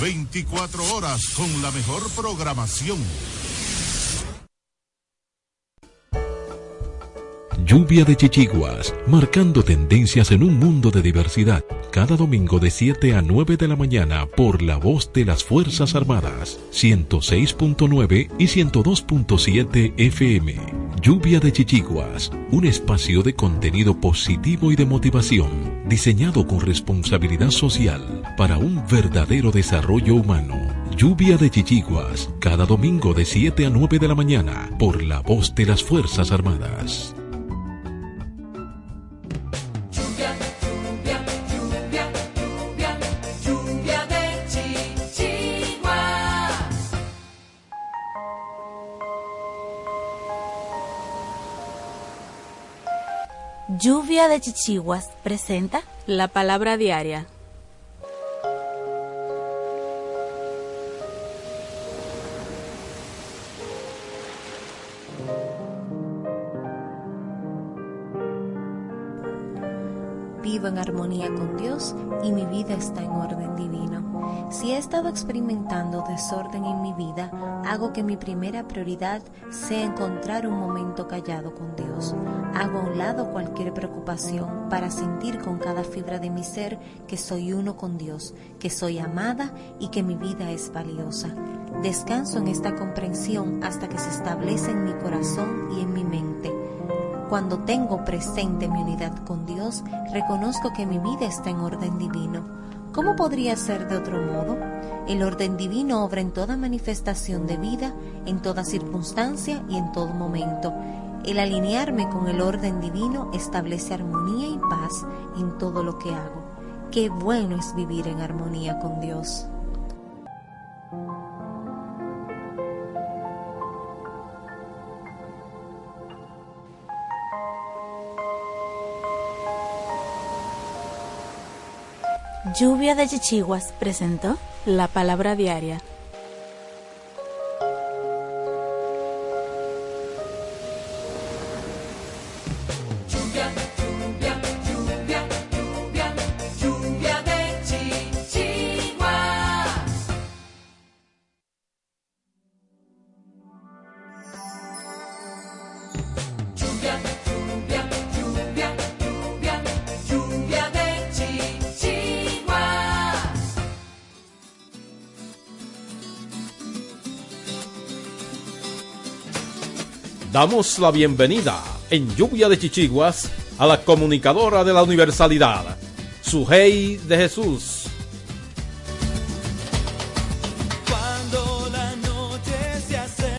24 horas con la mejor programación. Lluvia de Chichiguas, marcando tendencias en un mundo de diversidad. Cada domingo de 7 a 9 de la mañana por la voz de las Fuerzas Armadas, 106.9 y 102.7 FM. Lluvia de Chichiguas, un espacio de contenido positivo y de motivación, diseñado con responsabilidad social para un verdadero desarrollo humano. Lluvia de Chichiguas, cada domingo de 7 a 9 de la mañana por la voz de las Fuerzas Armadas. Lluvia de Chichiguas presenta la palabra diaria. Vivo en armonía con Dios y mi vida está en orden divino. Si he estado experimentando desorden en mi vida, hago que mi primera prioridad sea encontrar un momento callado con Dios. Hago a un lado cualquier preocupación para sentir con cada fibra de mi ser que soy uno con Dios, que soy amada y que mi vida es valiosa. Descanso en esta comprensión hasta que se establece en mi corazón y en mi mente. Cuando tengo presente mi unidad con Dios, reconozco que mi vida está en orden divino. ¿Cómo podría ser de otro modo? El orden divino obra en toda manifestación de vida, en toda circunstancia y en todo momento. El alinearme con el orden divino establece armonía y paz en todo lo que hago. Qué bueno es vivir en armonía con Dios. Lluvia de Chichiguas presentó la palabra diaria. Damos la bienvenida en Lluvia de Chichiguas a la comunicadora de la Universalidad, Sujei de Jesús. Cuando la noche se hace...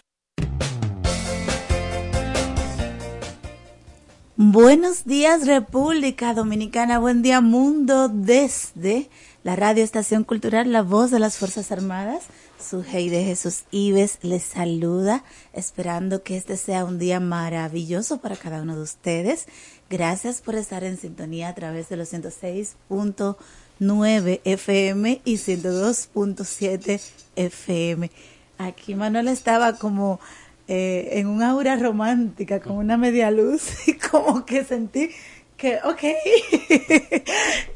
Buenos días República Dominicana, buen día mundo desde la Radio Estación Cultural La Voz de las Fuerzas Armadas. Su de Jesús Ives les saluda, esperando que este sea un día maravilloso para cada uno de ustedes. Gracias por estar en sintonía a través de los 106.9 FM y 102.7 FM. Aquí Manuel estaba como eh, en un aura romántica, con una media luz, y como que sentí que, ok,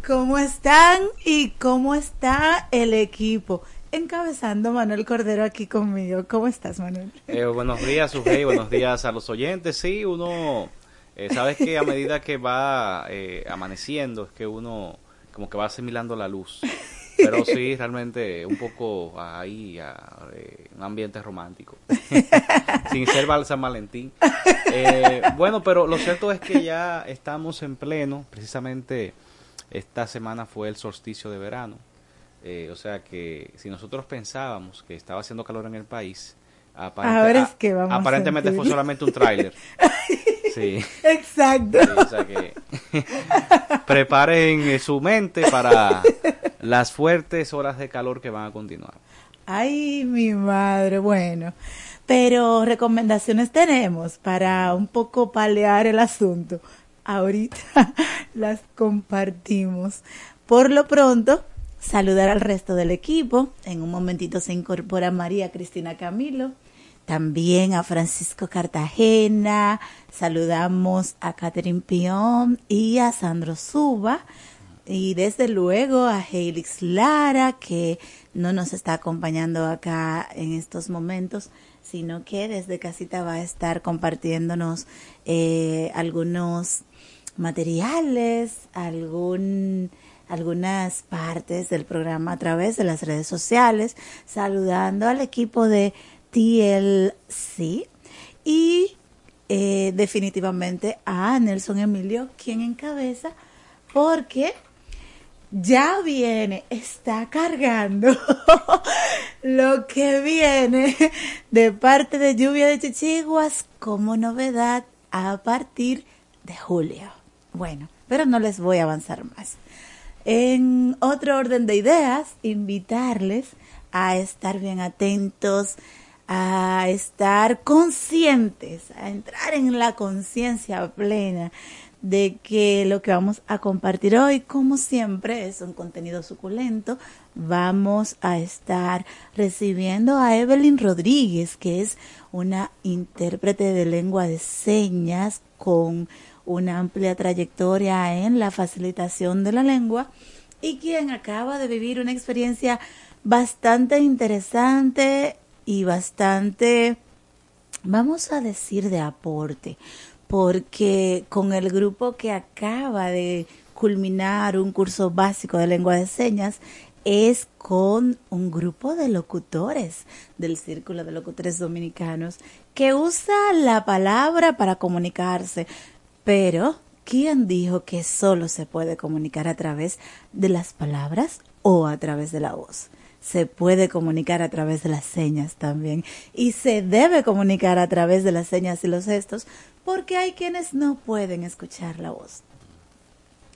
¿cómo están y cómo está el equipo? Encabezando Manuel Cordero aquí conmigo. ¿Cómo estás, Manuel? Eh, buenos días, buenos días a los oyentes. Sí, uno, eh, sabes que a medida que va eh, amaneciendo, es que uno como que va asimilando la luz. Pero sí, realmente un poco ahí, un ambiente romántico. Sin ser San Valentín. bueno, pero lo cierto es que ya estamos en pleno. Precisamente esta semana fue el solsticio de verano. Eh, o sea que si nosotros pensábamos que estaba haciendo calor en el país, aparentemente fue solamente un tráiler. sí. Exacto. o sea que preparen su mente para las fuertes horas de calor que van a continuar. Ay, mi madre, bueno. Pero recomendaciones tenemos para un poco palear el asunto. Ahorita las compartimos. Por lo pronto, saludar al resto del equipo. En un momentito se incorpora María Cristina Camilo, también a Francisco Cartagena, saludamos a Catherine Pion y a Sandro Suba. y desde luego a Helix Lara, que no nos está acompañando acá en estos momentos, sino que desde casita va a estar compartiéndonos eh, algunos materiales, algún algunas partes del programa a través de las redes sociales, saludando al equipo de TLC y eh, definitivamente a Nelson Emilio, quien encabeza, porque ya viene, está cargando lo que viene de parte de Lluvia de Chichiguas como novedad a partir de julio. Bueno, pero no les voy a avanzar más. En otro orden de ideas, invitarles a estar bien atentos, a estar conscientes, a entrar en la conciencia plena de que lo que vamos a compartir hoy, como siempre, es un contenido suculento. Vamos a estar recibiendo a Evelyn Rodríguez, que es una intérprete de lengua de señas con una amplia trayectoria en la facilitación de la lengua y quien acaba de vivir una experiencia bastante interesante y bastante, vamos a decir, de aporte, porque con el grupo que acaba de culminar un curso básico de lengua de señas, es con un grupo de locutores del Círculo de Locutores Dominicanos que usa la palabra para comunicarse, pero ¿quién dijo que solo se puede comunicar a través de las palabras o a través de la voz? Se puede comunicar a través de las señas también y se debe comunicar a través de las señas y los gestos porque hay quienes no pueden escuchar la voz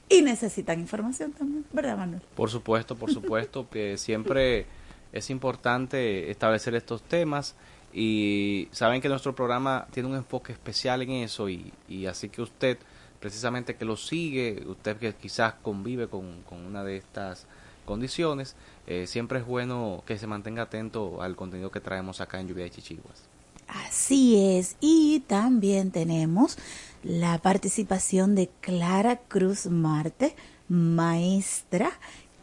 y necesitan información también, ¿verdad Manuel? Por supuesto, por supuesto, que siempre es importante establecer estos temas y saben que nuestro programa tiene un enfoque especial en eso y, así que usted precisamente que lo sigue, usted que quizás convive con, con una de estas condiciones, eh, siempre es bueno que se mantenga atento al contenido que traemos acá en Lluvia de Chichiguas. Así es, y también tenemos la participación de Clara Cruz Marte, maestra,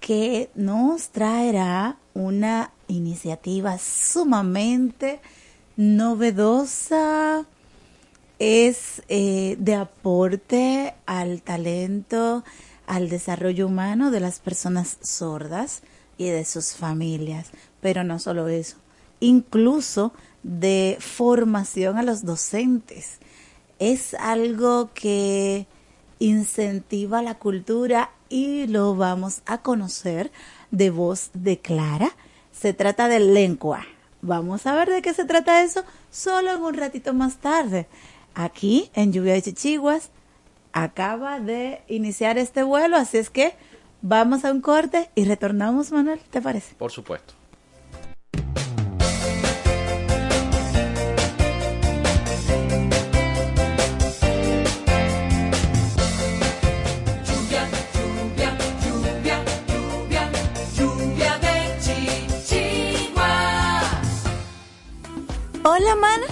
que nos traerá una iniciativa sumamente novedosa, es eh, de aporte al talento, al desarrollo humano de las personas sordas y de sus familias. Pero no solo eso, incluso de formación a los docentes. Es algo que incentiva la cultura y lo vamos a conocer de voz de Clara. Se trata de lengua. Vamos a ver de qué se trata eso solo en un ratito más tarde aquí en Lluvia de Chichiguas. Acaba de iniciar este vuelo, así es que vamos a un corte y retornamos, Manuel, ¿te parece? Por supuesto. Hola, mana.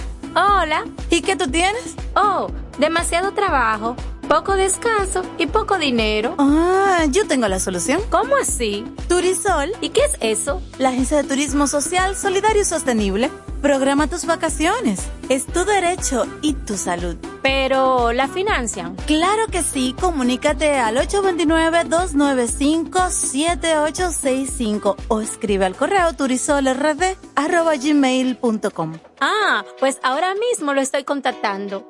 Hola. ¿Y qué tú tienes? Oh, demasiado trabajo, poco descanso y poco dinero. Ah, yo tengo la solución. ¿Cómo así? Turisol, ¿Y qué es eso? la agencia de turismo social, solidario y sostenible. Programa tus vacaciones. Es tu derecho y tu salud. Pero la financian. Claro que sí, comunícate al 829-295-7865 o escribe al correo turisolrd.gmail.com. Ah, pues ahora mismo lo estoy contactando.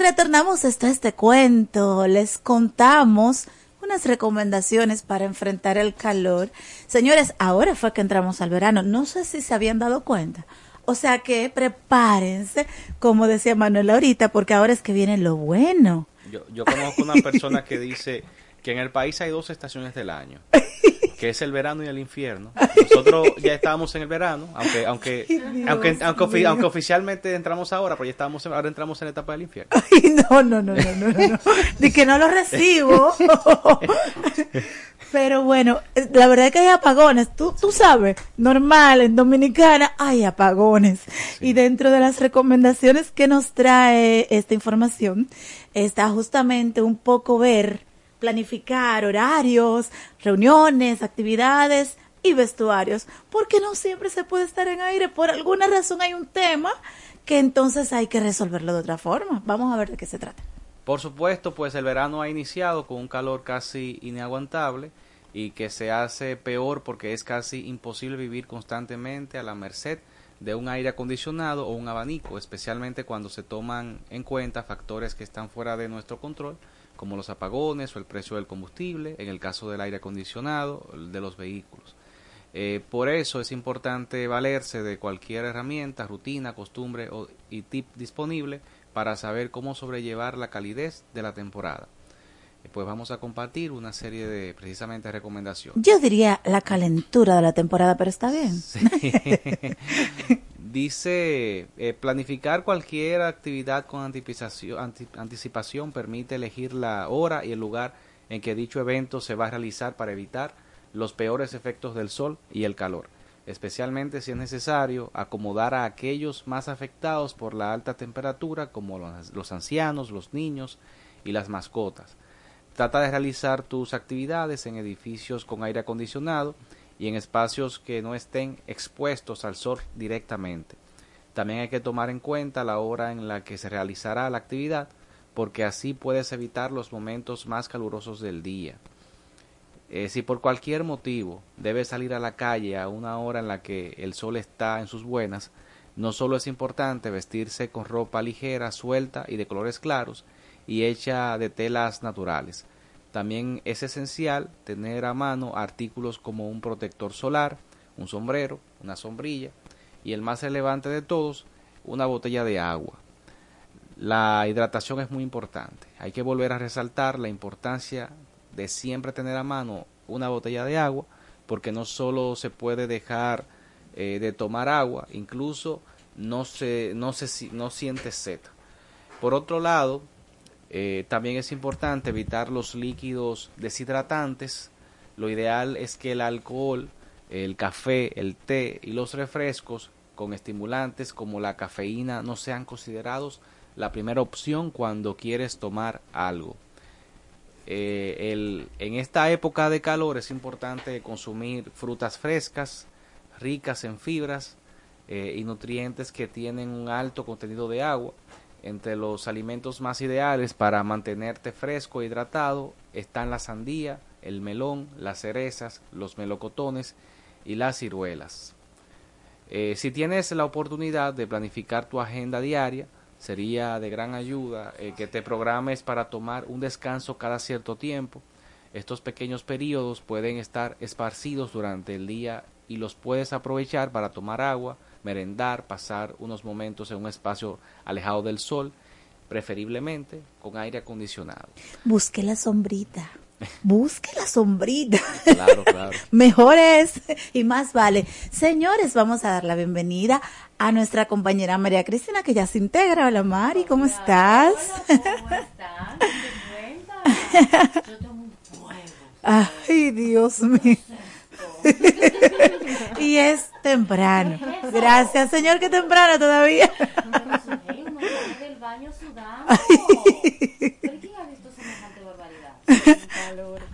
retornamos esto a este cuento. Les contamos unas recomendaciones para enfrentar el calor. Señores, ahora fue que entramos al verano. No sé si se habían dado cuenta. O sea que prepárense, como decía Manuel ahorita, porque ahora es que viene lo bueno. Yo, yo conozco una persona que dice que en el país hay dos estaciones del año, que es el verano y el infierno. Nosotros ya estábamos en el verano, aunque aunque Dios aunque, aunque, ofi- aunque oficialmente entramos ahora, pero ya estábamos en- ahora entramos en la etapa del infierno. Ay, no, no, no, no, no, no, no. De que no lo recibo. Pero bueno, eh, la verdad es que hay apagones. Tú, tú sabes, normal, en Dominicana hay apagones. Y dentro de las recomendaciones que nos trae esta información, está justamente un poco ver, planificar horarios, reuniones, actividades y vestuarios. Porque no siempre se puede estar en aire. Por alguna razón hay un tema que entonces hay que resolverlo de otra forma. Vamos a ver de qué se trata. Por supuesto, pues el verano ha iniciado con un calor casi inaguantable y que se hace peor porque es casi imposible vivir constantemente a la merced de un aire acondicionado o un abanico, especialmente cuando se toman en cuenta factores que están fuera de nuestro control, como los apagones o el precio del combustible, en el caso del aire acondicionado, el de los vehículos. Eh, por eso es importante valerse de cualquier herramienta, rutina, costumbre o, y tip disponible para saber cómo sobrellevar la calidez de la temporada. Eh, pues vamos a compartir una serie de precisamente recomendaciones. Yo diría la calentura de la temporada, pero está bien. Dice, eh, planificar cualquier actividad con anticipación, anti- anticipación permite elegir la hora y el lugar en que dicho evento se va a realizar para evitar los peores efectos del sol y el calor, especialmente si es necesario acomodar a aquellos más afectados por la alta temperatura como los ancianos, los niños y las mascotas. Trata de realizar tus actividades en edificios con aire acondicionado y en espacios que no estén expuestos al sol directamente. También hay que tomar en cuenta la hora en la que se realizará la actividad, porque así puedes evitar los momentos más calurosos del día. Eh, si por cualquier motivo debes salir a la calle a una hora en la que el sol está en sus buenas, no solo es importante vestirse con ropa ligera, suelta y de colores claros y hecha de telas naturales. También es esencial tener a mano artículos como un protector solar, un sombrero, una sombrilla y el más relevante de todos, una botella de agua. La hidratación es muy importante. Hay que volver a resaltar la importancia de siempre tener a mano una botella de agua, porque no solo se puede dejar eh, de tomar agua, incluso no se, no se no siente sed. Por otro lado, eh, también es importante evitar los líquidos deshidratantes. Lo ideal es que el alcohol, el café, el té y los refrescos con estimulantes como la cafeína no sean considerados la primera opción cuando quieres tomar algo. Eh, en esta época de calor es importante consumir frutas frescas, ricas en fibras eh, y nutrientes que tienen un alto contenido de agua. Entre los alimentos más ideales para mantenerte fresco e hidratado están la sandía, el melón, las cerezas, los melocotones y las ciruelas. Eh, si tienes la oportunidad de planificar tu agenda diaria, sería de gran ayuda eh, que te programes para tomar un descanso cada cierto tiempo. Estos pequeños periodos pueden estar esparcidos durante el día y los puedes aprovechar para tomar agua, merendar, pasar unos momentos en un espacio alejado del sol, preferiblemente con aire acondicionado. Busque la sombrita. Busque la sombrita. Claro, claro. Mejor es y más vale. Señores, vamos a dar la bienvenida a nuestra compañera María Cristina, que ya se integra. Hola Mari, ¿cómo estás? Ay, Dios mío. Y es temprano. Gracias, señor, que temprano todavía.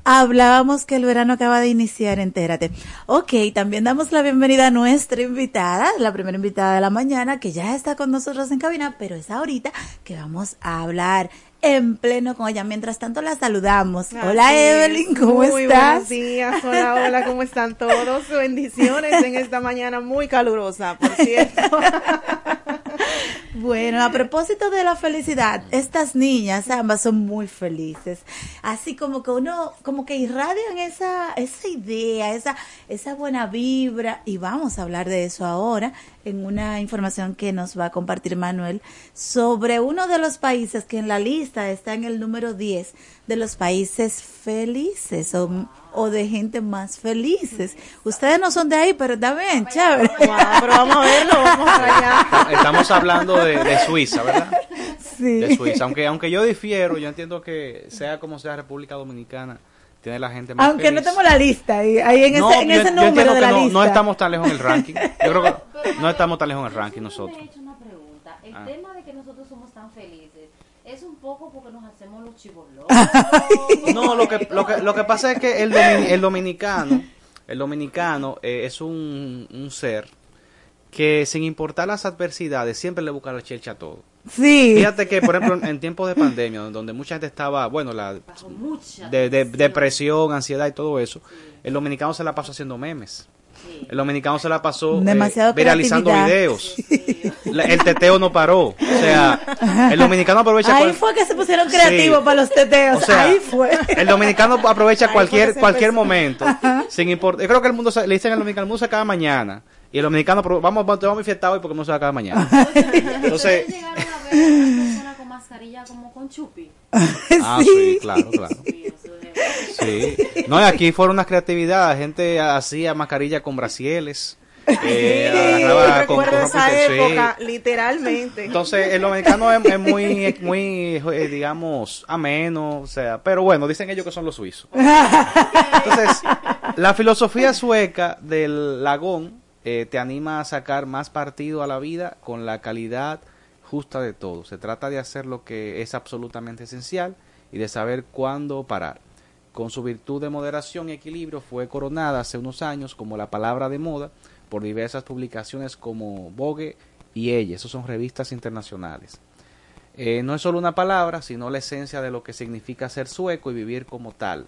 Hablábamos que el verano acaba de iniciar, entérate. Ok, también damos la bienvenida a nuestra invitada, la primera invitada de la mañana, que ya está con nosotros en cabina, pero es ahorita que vamos a hablar en pleno con ella. Mientras tanto, la saludamos. Hola, Así. Evelyn, ¿cómo Muy estás? buenos días, hola, hola, ¿cómo están todos? Bendiciones en esta mañana muy calurosa, por cierto. Bueno, a propósito de la felicidad, estas niñas ambas son muy felices. Así como que uno, como que irradian esa, esa idea, esa, esa buena vibra. Y vamos a hablar de eso ahora en una información que nos va a compartir Manuel sobre uno de los países que en la lista está en el número 10 de los países felices o, o de gente más felices. Ustedes no son de ahí, pero está bien, chévere. pero vamos a verlo, vamos allá. Estamos hablando de, de Suiza, ¿verdad? Sí. De Suiza. Aunque, aunque yo difiero, yo entiendo que sea como sea República Dominicana, tiene la gente más Aunque no feliz. tengo la lista ahí, ahí en No, ese, en yo- ese yo número de la no, lista. no estamos tan lejos en el ranking. Yo creo que no estamos tan lejos en el ranking nosotros. una pregunta. El Ah. tema de que nosotros somos tan felices porque nos hacemos los chivolos. No, lo que, lo que, lo que pasa es que el, domin- el dominicano, el dominicano eh, es un, un ser que sin importar las adversidades siempre le busca la chelcha a todo. Sí. Fíjate que, por ejemplo, en- tiempos de pandemia, donde mucha gente estaba, bueno, la de- depresión, ansiedad y todo eso, el dominicano se la pasó haciendo memes. El dominicano se la pasó eh, Demasiado viralizando videos. La- el teteo no paró. O sea, el dominicano aprovecha Ahí cual- fue que se pusieron creativos Sí. para los teteos. O sea, Ahí fue. El dominicano aprovecha Ahí cualquier cualquier empezó. momento. Sin importar. Yo creo que el mundo se- le dicen al dominicano, el mundo se acaba mañana. Y el dominicano, pro- vamos, vamos, vamos a fiesta hoy porque el mundo se acaba mañana. Entonces, llegaron a ver a una persona con mascarilla como con chupi. ah, sí, claro, claro. Sí. No, y aquí fueron unas creatividades. La gente hacía mascarilla con brasieles. Eh, con- recuerdo con esa sí. época, literalmente. Entonces, el dominicano es, es muy, es muy eh, digamos, ameno, o sea, pero bueno, dicen ellos que son los suizos. Entonces, la filosofía sueca del lagón eh, te anima a sacar más partido a la vida con la calidad justa de todo. Se trata de hacer lo que es absolutamente esencial y de saber cuándo parar. Con su virtud de moderación y equilibrio fue coronada hace unos años como la palabra de moda por diversas publicaciones como Vogue y ella. Esos son revistas internacionales. Eh, no es solo una palabra, sino la esencia de lo que significa ser sueco y vivir como tal.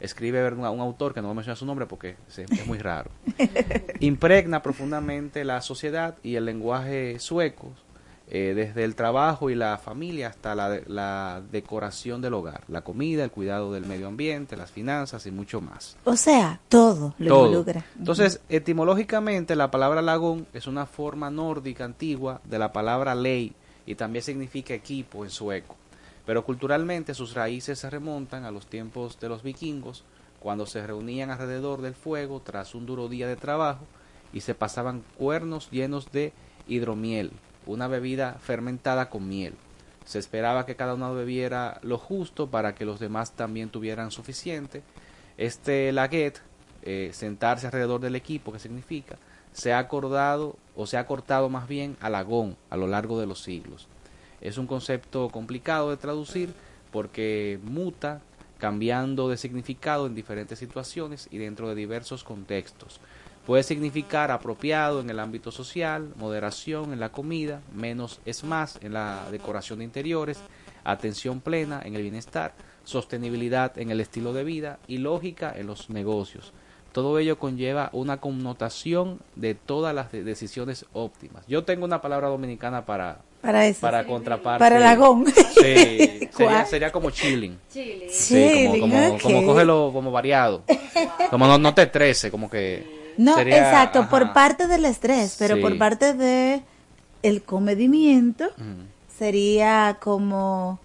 Escribe un, un autor que no voy a mencionar su nombre porque es, es muy raro. Impregna profundamente la sociedad y el lenguaje sueco, eh, desde el trabajo y la familia hasta la, la decoración del hogar, la comida, el cuidado del medio ambiente, las finanzas y mucho más. O sea, todo lo Todo. involucra. Entonces, etimológicamente, la palabra lagón es una forma nórdica antigua de la palabra ley y también significa equipo en sueco. Pero culturalmente sus raíces se remontan a los tiempos de los vikingos, cuando se reunían alrededor del fuego tras un duro día de trabajo y se pasaban cuernos llenos de hidromiel, una bebida fermentada con miel. Se esperaba que cada uno bebiera lo justo para que los demás también tuvieran suficiente. Este laguet, eh, sentarse alrededor del equipo, que significa, se ha acordado o se ha cortado más bien al agón a lo largo de los siglos. Es un concepto complicado de traducir porque muta cambiando de significado en diferentes situaciones y dentro de diversos contextos. Puede significar apropiado en el ámbito social, moderación en la comida, menos es más en la decoración de interiores, atención plena en el bienestar, sostenibilidad en el estilo de vida y lógica en los negocios. Todo ello conlleva una connotación de todas las de- decisiones óptimas. Yo tengo una palabra dominicana para Para eso. para contraparte. Para el agón. Sí, sería, como chilling. Chilling. Sí, como, Chilling, como, ok. como cógelo como variado. Como no, no te estrese, como que... No, sería- exacto, ajá. por parte del estrés, pero Sí. por parte de el comedimiento Mm. sería como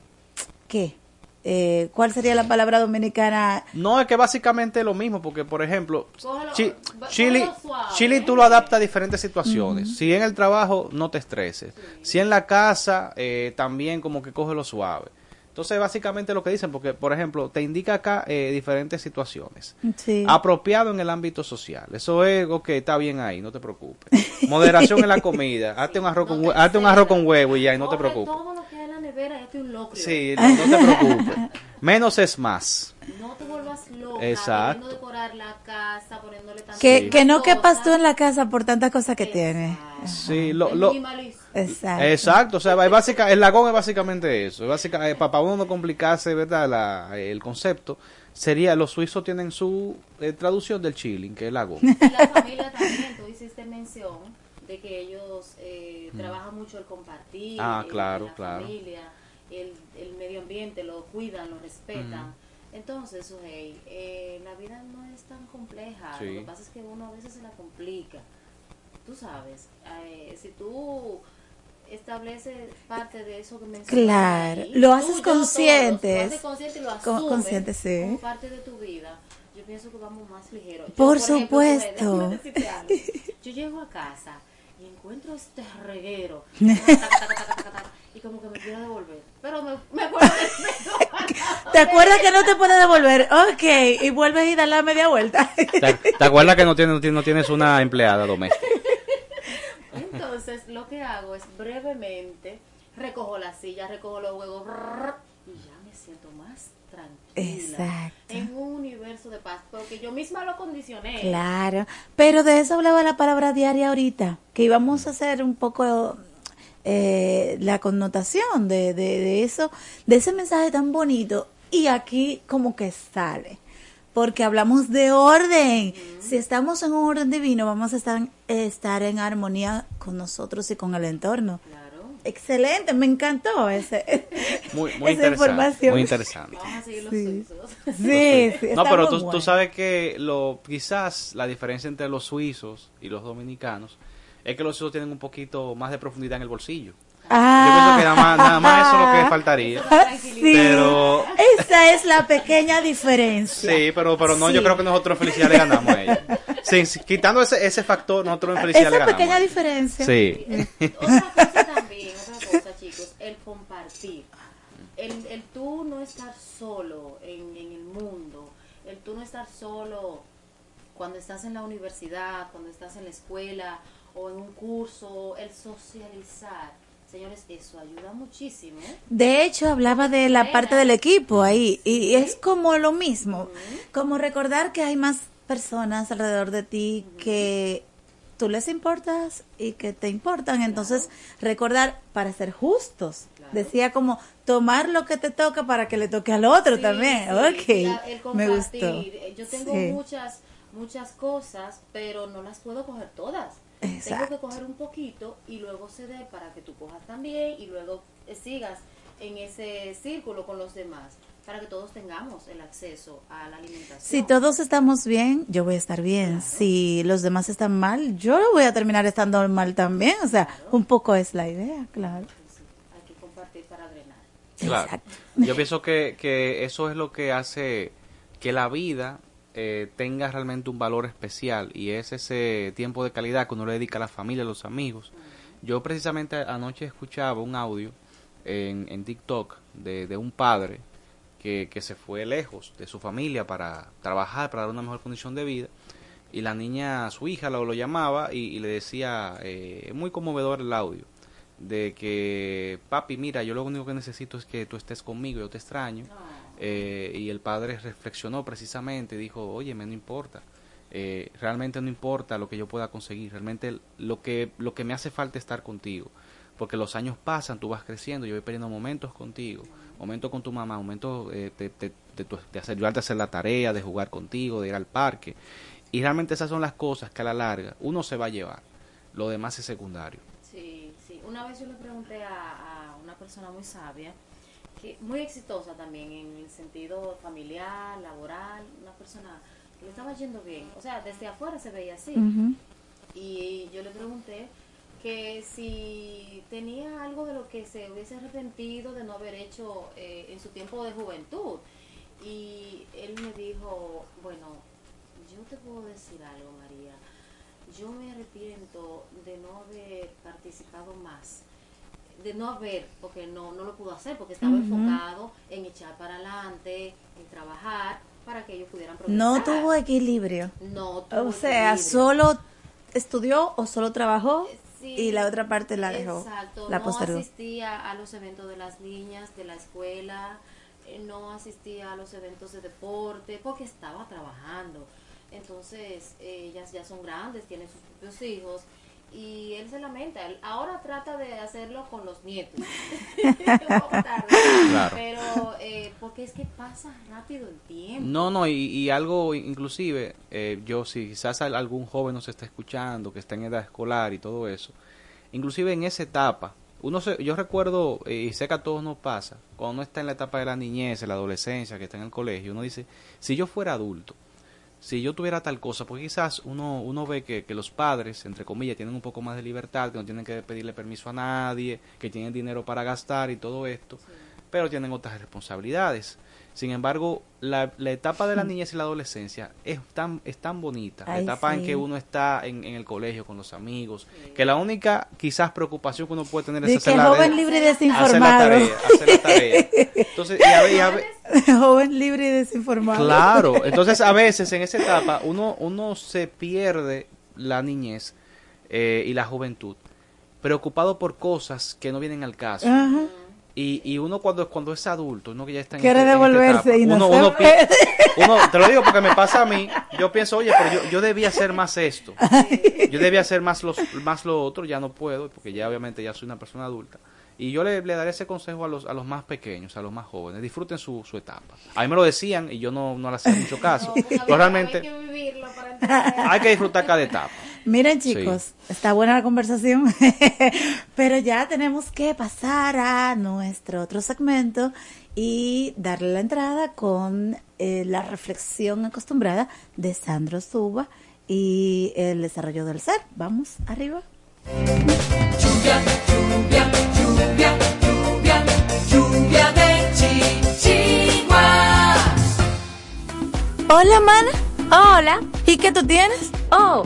¿qué? Eh, ¿Cuál sería la palabra dominicana? No, es que básicamente es lo mismo, porque por ejemplo, Cógelo- chi- chili, suave, chili tú lo adaptas a diferentes situaciones. Si en el trabajo, no te estreses. Si en la casa, eh, también como que coge lo suave. Entonces, básicamente lo que dicen, porque por ejemplo, te indica acá eh, diferentes situaciones. Sí. Apropiado en el ámbito social. Eso es, ok, está bien ahí, no te preocupes. Moderación en la comida. Hazte un arroz, con, hue- hazte un arroz con huevo y ya, y no te preocupes. Todo lo que hay en la nevera, es un locrio. Sí, no, no te preocupes. Menos es más. No te vuelvas loca. Exacto. queriendo decorar la casa, poniéndole tantas Que, Sí. que no quepas tú en la casa por tantas cosas que tienes. Sí, lo. Exacto. Exacto, o sea, es básica, el lagón es básicamente eso. Es básica, eh, para uno no complicarse, ¿verdad? La- el concepto sería, los suizos tienen su eh, traducción del chilling, que es el lagón. Y la familia también, tú hiciste mención de que ellos eh, Mm. trabajan mucho el compartir, Ah, claro, la claro. familia, el, el medio ambiente, lo cuidan, lo respetan. Ujú. Entonces, Sujei, eh, la vida no es tan compleja. Sí. Lo que pasa es que uno a veces se la complica. Tú sabes, eh, si tú estableces parte de eso que mencionaste Claro, ahí, lo haces conscientes. Lo haces consciente y lo Como asumes consciente, sí. como parte de tu vida. Yo pienso que vamos más ligeros. Yo, Por ejemplo, supuesto. algo. Yo llego a casa y encuentro este reguero. y como que me quiero devolver. Pero me, me acuerdo ¿Te acuerdas que no te puedes devolver? Ok, y vuelves y das la media vuelta. ¿Te, te acuerdas que no tienes, no tienes- no tienes una empleada doméstica? Entonces, lo que hago es brevemente recojo la silla, recojo los huevos brrr, y ya me siento más tranquila. Exacto. En un universo de paz, porque yo misma lo condicioné. Claro, pero de eso hablaba la palabra diaria ahorita, que íbamos a hacer un poco eh, la connotación de, de, de eso, de ese mensaje tan bonito, y aquí como que sale, porque hablamos de orden. Si estamos en un orden divino, vamos a estar, estar en armonía con nosotros y con el entorno. Excelente, me encantó ese, Muy, muy esa interesante. información. Muy interesante. Vamos a seguir los Sí. suizos. Sí, sí, No, pero tú, tú sabes que lo quizás la diferencia entre los suizos y los dominicanos es que los suizos tienen un poquito más de profundidad en el bolsillo. Ah. Yo pienso que nada más, nada más eso es lo que faltaría. Sí, Pero esa es la pequeña diferencia. sí, pero pero no, yo creo que nosotros en felicidad le ganamos a. Sí, sí, quitando ese, ese factor, nosotros en felicidad le Esa ganamos. pequeña diferencia. Sí. Otra cosa también, otra cosa, chicos, el compartir. El, el tú no estar solo en, en el mundo, el tú no estar solo cuando estás en la universidad, cuando estás en la escuela o en un curso, el socializar. Señores, eso ayuda muchísimo. De hecho, hablaba de la parte del equipo ahí y es como lo mismo, como recordar que hay más personas alrededor de ti que tú les importas y que te importan, entonces recordar para ser justos. Decía como tomar lo que te toca para que le toque al otro Sí, también. sí, ok, la- me gustó. Yo tengo muchas cosas, pero no las puedo coger todas. Tengo Exacto. que coger un poquito y luego ceder para que tú cojas también y luego eh, sigas en ese círculo con los demás para que todos tengamos el acceso a la alimentación. Si todos estamos bien, yo voy a estar bien. Si los demás están mal, yo voy a terminar estando mal también. O sea, un poco es la idea, claro. Hay que compartir para drenar. Claro. Yo pienso que, que eso es lo que hace que la vida eh, tenga realmente un valor especial y es ese tiempo de calidad que uno le dedica a la familia, a los amigos. Yo precisamente anoche escuchaba un audio en, en TikTok de, un padre que, que se fue lejos de su familia para trabajar, para dar una mejor condición de vida y la niña, su hija lo, llamaba y, le decía, eh, muy conmovedor el audio, de que, papi, mira, yo lo único que necesito es que tú estés conmigo, yo te extraño. Eh, y el padre reflexionó precisamente dijo, oye, me no importa, eh, realmente no importa lo que yo pueda conseguir, realmente lo que, lo que me hace falta es estar contigo, porque los años pasan, tú vas creciendo, yo voy perdiendo momentos contigo, momentos con tu mamá, momentos eh, de, de, hacer, ayudarte a hacer la tarea, de jugar contigo, de ir al parque, y realmente esas son las cosas que a la larga uno se va a llevar, lo demás es secundario. Sí, sí. Una vez yo le pregunté a una persona muy sabia, que muy exitosa también en el sentido familiar, laboral, una persona que le estaba yendo bien. O sea, desde afuera se veía así. Y yo le pregunté que si tenía algo de lo que se hubiese arrepentido de no haber hecho eh, en su tiempo de juventud. Y él me dijo, bueno, yo te puedo decir algo, María. Yo me arrepiento de no haber participado más, de no haber, porque no, no lo pudo hacer, porque estaba enfocado en echar para adelante, en trabajar, para que ellos pudieran progresar. No tuvo equilibrio. No tuvo O sea, equilibrio. solo estudió o solo trabajó Sí, y la otra parte la dejó. Exacto, La no postergó. asistía a los eventos de las niñas, de la escuela, eh, no asistía a los eventos de deporte, porque estaba trabajando. Entonces, eh, ellas ya son grandes, tienen sus propios hijos, y él se lamenta. Ahora trata de hacerlo con los nietos. Un poco tarde, Claro. Pero, eh, porque es que pasa rápido el tiempo. No, no, y, y algo inclusive, eh, yo si quizás al- algún joven nos está escuchando, que está en edad escolar y todo eso, inclusive en esa etapa, uno se, yo recuerdo, eh, y sé que a todos nos pasa, cuando uno está en la etapa de la niñez, la adolescencia, que está en el colegio, uno dice, si yo fuera adulto, si yo tuviera tal cosa, porque quizás uno, uno ve que, que los padres, entre comillas, tienen un poco más de libertad, que no tienen que pedirle permiso a nadie, que tienen dinero para gastar y todo esto, pero tienen otras responsabilidades. Sin embargo, la, la etapa de la niñez y la adolescencia es tan, es tan bonita, la etapa en que uno está en, en el colegio con los amigos, que la única quizás preocupación que uno puede tener es hacer que la, joven de- libre y hacer la desinformado. tarea, hacer la tarea. Entonces, y a y a joven libre y desinformado. Claro, entonces a veces en esa etapa uno, uno se pierde la niñez eh, y la juventud preocupado por cosas que no vienen al caso. Ajá. Y, y uno cuando, cuando es adulto, uno que ya está en, Quiere este- en esta devolverse etapa, y no uno, uno, uno- te lo digo porque me pasa a mí, yo pienso, oye, pero yo, yo debía hacer más esto, yo debía hacer más, los, más lo otro, ya no puedo, porque ya obviamente ya soy una persona adulta. Y yo le, le daré ese consejo a los, a los más pequeños, a los más jóvenes, disfruten su, su etapa. A mí me lo decían y yo no, no le hacía mucho caso. pero realmente Hay que vivirlo para entender. hay que disfrutar cada etapa. Miren Sí. chicos, está buena la conversación, pero ya tenemos que pasar a nuestro otro segmento y darle la entrada con eh, la reflexión acostumbrada de Sandro Suba y el desarrollo del ser. Vamos arriba. Lluvia, lluvia, lluvia, lluvia, lluvia de chichiguas. Hola, mana. Hola. ¿Y qué tú tienes? Oh,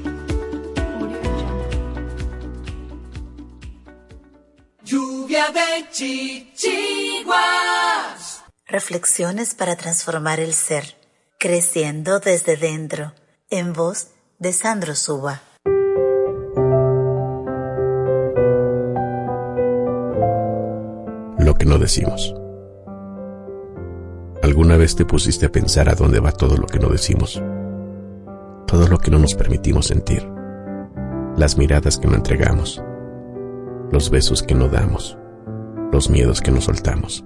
De chichiguas. Reflexiones para transformar el ser, creciendo desde dentro, en voz de Sandro Suba. Lo que no decimos. ¿Alguna vez te pusiste a pensar a dónde va todo lo que no decimos? Todo lo que no nos permitimos sentir. Las miradas que no entregamos. Los besos que no damos. Los miedos que no soltamos.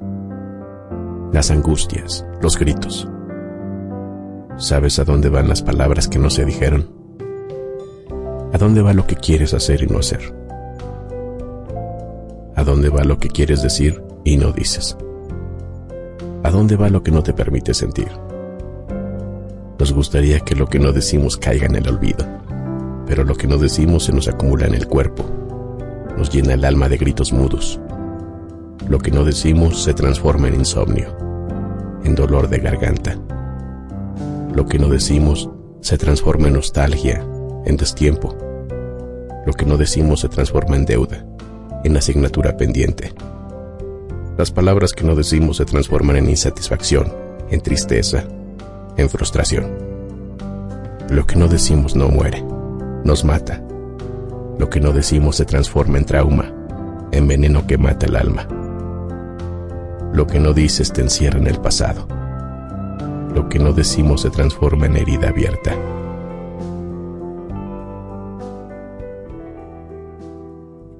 Las angustias, los gritos. ¿Sabes a dónde van las palabras que no se dijeron? ¿A dónde va lo que quieres hacer y no hacer? ¿A dónde va lo que quieres decir y no dices? ¿A dónde va lo que no te permite sentir? Nos gustaría que lo que no decimos caiga en el olvido, pero lo que no decimos se nos acumula en el cuerpo, nos llena el alma de gritos mudos. Lo que no decimos se transforma en insomnio, en dolor de garganta. Lo que no decimos se transforma en nostalgia, en destiempo. Lo que no decimos se transforma en deuda, en asignatura pendiente. Las palabras que no decimos se transforman en insatisfacción, en tristeza, en frustración. Lo que no decimos no muere, nos mata. Lo que no decimos se transforma en trauma, en veneno que mata el alma. Lo que no dices te encierra en el pasado. Lo que no decimos se transforma en herida abierta.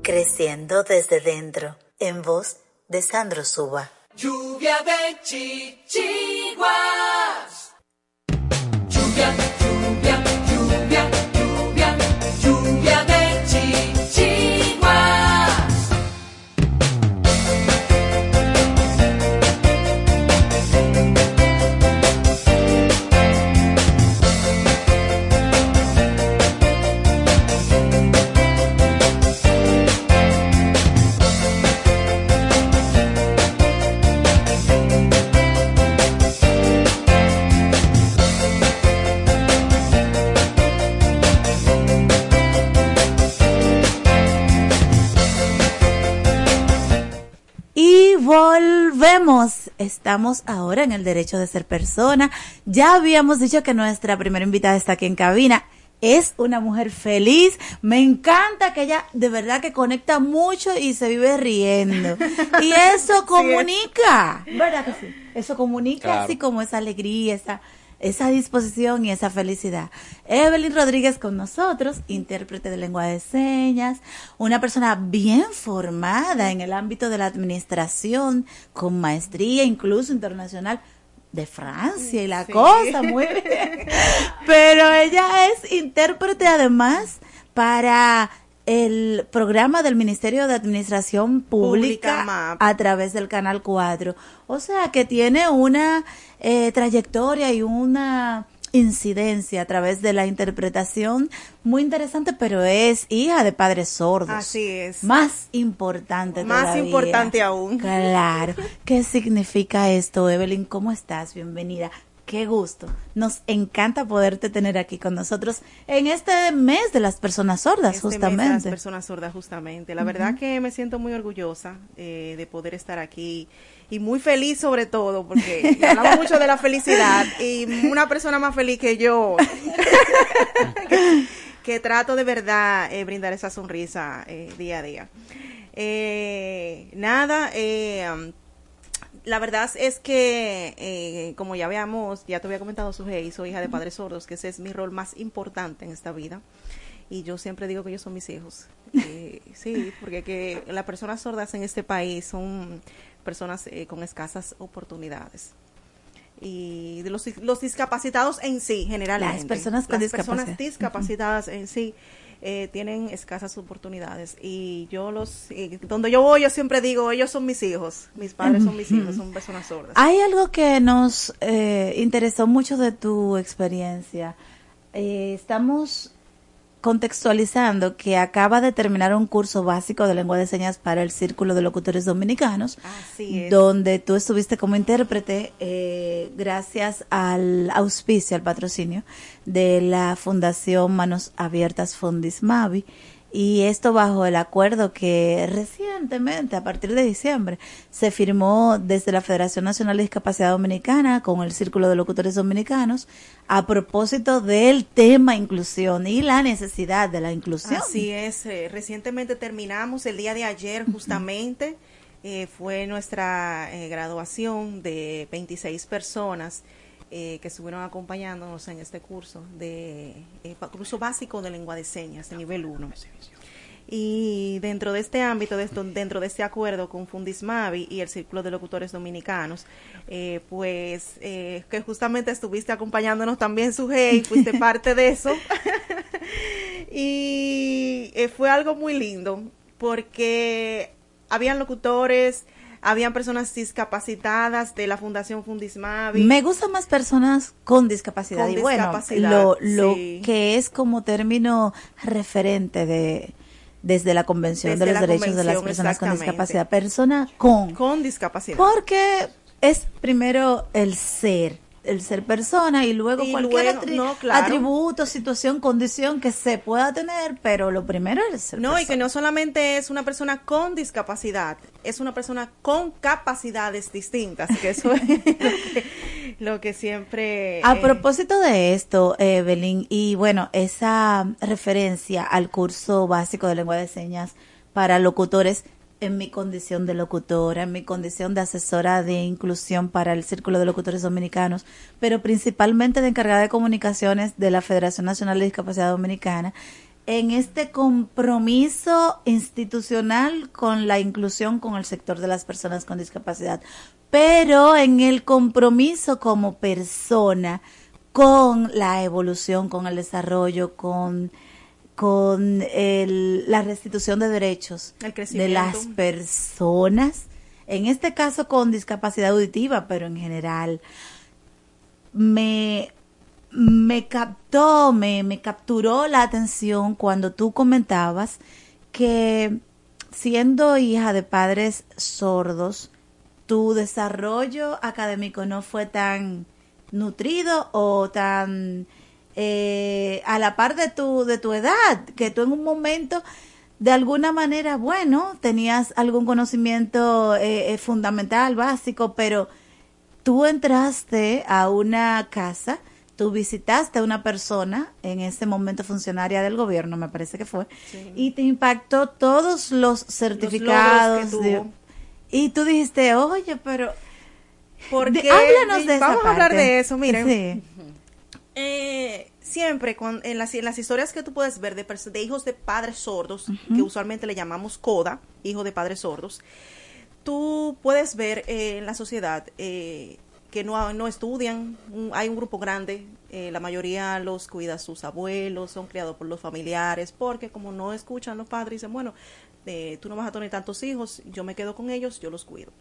Creciendo desde dentro, en voz de Sandro Suba. Lluvia de chichiguas. Volvemos. Estamos ahora en el derecho de ser persona. Ya habíamos dicho que nuestra primera invitada está aquí en cabina. Es una mujer feliz. Me encanta que ella de verdad que conecta mucho y se vive riendo. Y eso comunica. ¿Verdad que sí? Eso comunica Claro. así como esa alegría, esa, esa disposición y esa felicidad. Evelyn Rodríguez con nosotros, intérprete de lengua de señas, una persona bien formada en el ámbito de la administración, con maestría incluso internacional de Francia y la Sí. cosa, muy bien. Pero ella es intérprete además para el programa del Ministerio de Administración Pública, a través del Canal 4. O sea, que tiene una eh, trayectoria y una incidencia a través de la interpretación muy interesante, pero es hija de padres sordos. Así es. Más importante Más todavía. importante aún. Claro. ¿Qué significa esto, Evelyn? ¿Cómo estás? Bienvenida. Qué gusto. Nos encanta poderte tener aquí con nosotros en este mes de las personas sordas, Este mes de justamente. las personas sordas, justamente. La verdad que me siento muy orgullosa eh, de poder estar aquí y muy feliz sobre todo, porque hablamos mucho de la felicidad y una persona más feliz que yo, que, que trato de verdad eh, brindar esa sonrisa eh, día a día. Eh, nada, eh, la verdad es que, eh, como ya veamos, ya te había comentado, Sujei, soy hija de padres sordos, que ese es mi rol más importante en esta vida. Y yo siempre digo que ellos son mis hijos. Eh, sí, porque que las personas sordas en este país son personas eh, con escasas oportunidades. Y de los, los discapacitados en sí, generalmente. Las personas con Las personas discapacitadas en sí eh, tienen escasas oportunidades. Y yo los, eh, donde yo voy, yo siempre digo, ellos son mis hijos. Mis padres son mis hijos, son personas sordas. Hay algo que nos eh, interesó mucho de tu experiencia. Eh, estamos contextualizando que acaba de terminar un curso básico de lengua de señas para el Círculo de Locutores Dominicanos, Así es. donde tú estuviste como intérprete eh, gracias al auspicio, al patrocinio de la Fundación Manos Abiertas Fundismavi. Y esto bajo el acuerdo que recientemente, a partir de diciembre, se firmó desde la Federación Nacional de Discapacidad Dominicana con el Círculo de Locutores Dominicanos a propósito del tema inclusión y la necesidad de la inclusión. Así es, eh, recientemente terminamos el día de ayer justamente, eh, fue nuestra eh, graduación de 26 personas eh, que estuvieron acompañándonos en este curso de eh, curso básico de lengua de señas de nivel 1. Y dentro de este ámbito, de esto- dentro de este acuerdo con Fundismavi y el Círculo de Locutores Dominicanos, eh, pues eh, que justamente estuviste acompañándonos también, Sujei, fuiste parte de eso. y eh, fue algo muy lindo porque habían locutores, habían personas discapacitadas de la Fundación Fundismavi. Me gustan más personas con discapacidad Con y bueno, lo, lo sí. que es como término referente de desde la Convención Desde de los Derechos de las Personas con. Discapacidad, persona con con discapacidad. porque es primero el ser, el ser persona y luego Y cualquier luego- atri- no, claro. atributo, situación, condición que se pueda tener, pero lo primero es el ser No, y que no solamente es una persona con discapacidad, es una persona con capacidades distintas, que eso es lo que, lo que siempre... A eh, propósito de esto, Evelyn, y bueno, esa referencia al curso básico de lengua de señas para locutores en mi condición de locutora, en mi condición de asesora de inclusión para el Círculo de Locutores Dominicanos, pero principalmente de encargada de comunicaciones de la Federación Nacional de Discapacidad Dominicana, en este compromiso institucional con la inclusión con el sector de las personas con discapacidad, pero en el compromiso como persona con la evolución, con el desarrollo, con, con el- la restitución de derechos de las personas, en este caso con discapacidad auditiva, pero en general, me, me captó, me, me capturó la atención cuando tú comentabas que siendo hija de padres sordos, tu desarrollo académico no fue tan nutrido o tan eh, a la par de tu, de tu edad, que tú en un momento de alguna manera, bueno, tenías algún conocimiento eh, eh, fundamental, básico, pero tú entraste a una casa, tú visitaste a una persona, en ese momento funcionaria del gobierno, me parece que fue, y te impactó todos los certificados. de- y tú dijiste, oye, pero... Porque de- háblanos de esa vamos a hablar parte. de eso, miren. Sí. Eh, siempre en, las, en las historias que tú puedes ver de, hijos de padres sordos, que usualmente le llamamos CODA, hijo de padres sordos, tú puedes ver eh, en la sociedad eh, que no, no estudian, un- hay un grupo grande, eh, la mayoría los cuida sus abuelos, son criados por los familiares, porque como no escuchan los padres, dicen, bueno, eh, tú no vas a tener tantos hijos, yo me quedo con ellos, yo los cuido.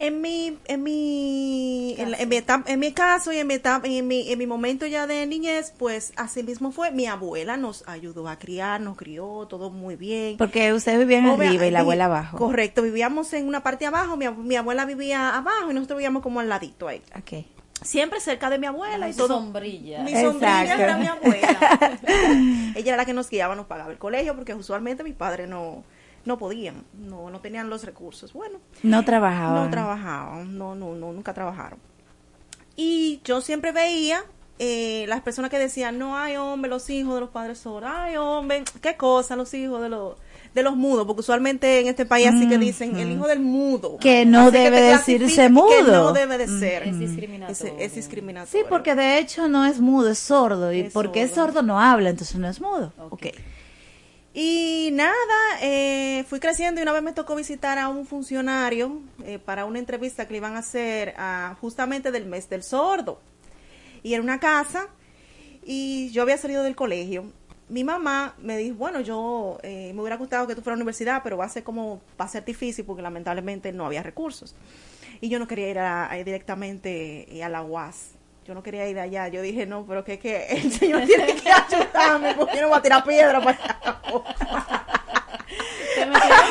En mi, en mi, en, mi, etapa- en mi caso y en mi, etapa- en mi, en mi momento ya de niñez, pues así mismo fue. Mi abuela nos ayudó a criar, nos crió, todo muy bien. Porque ustedes vivían Obvia- arriba y la abuela abajo. Correcto, vivíamos en una parte abajo, mi, mi abuela vivía abajo y nosotros vivíamos como al ladito ahí. Ok. Siempre cerca de mi abuela y Mi todo. sombrilla. Mi Exacto. sombrilla era mi abuela. Ella era la que nos guiaba, nos pagaba el colegio porque usualmente mis padres no, no podían, no, no tenían los recursos. Bueno, No trabajaban. no trabajaban, no, no, no, nunca trabajaron. Y yo siempre veía eh, las personas que decían, no hay hombre, los hijos de los padres sordos, ay hombre, qué cosa, los hijos de los de los mudos, porque usualmente en este país así que dicen el hijo del mudo. Que no debe decirse Que mudo. no debe de ser. Es discriminatorio. Es, es discriminatorio. Sí, porque de hecho no es mudo, es sordo. Y Es porque es sordo. sordo no habla, entonces no es mudo. Ok. Y nada, eh, fui creciendo y una vez me tocó visitar a un funcionario eh, para una entrevista que le iban a hacer ah, justamente del mes del sordo. Y era una casa y yo había salido del colegio. Mi mamá me dijo, bueno, yo eh, me hubiera gustado que tú fueras a la universidad, pero va a ser como, va a ser difícil porque lamentablemente no había recursos. Y yo no quería ir a- a- directamente eh, a la UAS. Yo no quería ir allá. Yo dije, no, pero que, que el señor tiene que ayudarme porque yo no voy a tirar piedra para allá. Te metieron.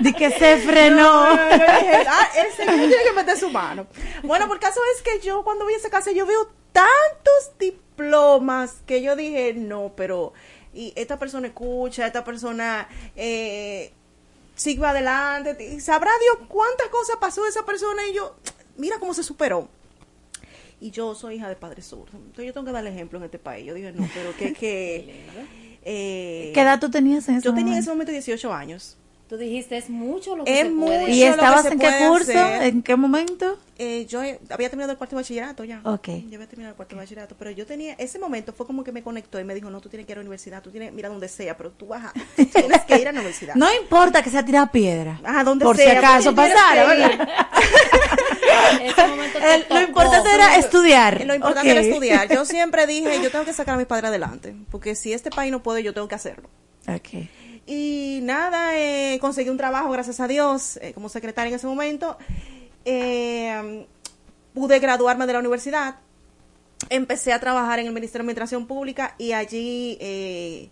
Di que se frenó. No, no, yo dije, ah, el señor tiene que meter su mano. Bueno, por caso es que yo cuando vi esa casa yo veo tantos diplomas que yo dije, no, pero y esta persona escucha, esta persona eh, sigue adelante, sabrá Dios cuántas cosas pasó esa persona y yo, mira cómo se superó. Y yo soy hija de padre sur. Entonces yo tengo que darle ejemplo en este país. Yo dije, no, pero que... que eh, ¿Qué edad tú tenías en ese Yo tenía en momento? ese momento 18 años. Tú dijiste, es mucho lo que Es se mucho puede. ¿Y estabas en qué curso? hacer. ¿En qué momento? Eh, yo había terminado el cuarto de bachillerato ya. Ok. Yo había terminado el cuarto de bachillerato, pero yo tenía, ese momento fue como que me conectó y me dijo, no, tú tienes que ir a la universidad, tú tienes, mira donde sea, pero tú vas a, tú tienes que ir a la universidad. No importa que sea tirar piedra. Ajá, donde Por si sea, acaso pero tú tienes pasara. ¿verdad? Ese momento te El- lo importante era estudiar. Lo importante era estudiar. Yo siempre dije, yo tengo que sacar a mis padres adelante, porque si este país no puede, yo tengo que hacerlo. Ok. Y nada, eh, conseguí un trabajo, gracias a Dios, eh, como secretaria en ese momento. Eh, pude graduarme de la universidad. Empecé a trabajar en el Ministerio de Administración Pública y allí, eh,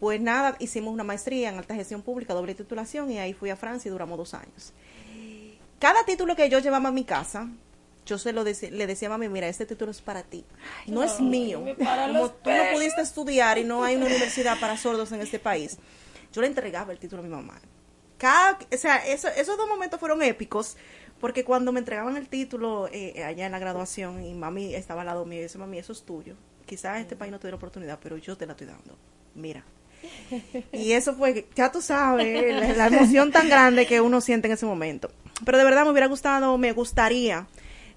pues nada, hicimos una maestría en alta gestión pública, doble titulación, y ahí fui a Francia y duramos dos años. Cada título que yo llevaba a mi casa, yo se lo le decía a mami, mira, este título es para ti, no es mío. Como tú no pudiste estudiar y no hay una universidad para sordos en este país, yo le entregaba el título a mi mamá. Cada, o sea, eso- esos dos momentos fueron épicos, porque cuando me entregaban el título eh, allá en la graduación y mami estaba al lado mío y dice, mami, eso es tuyo. Quizás este país no te dio la oportunidad, pero yo te la estoy dando. Mira. Y eso fue, ya tú sabes, la, la emoción tan grande que uno siente en ese momento. Pero de verdad me hubiera gustado, me gustaría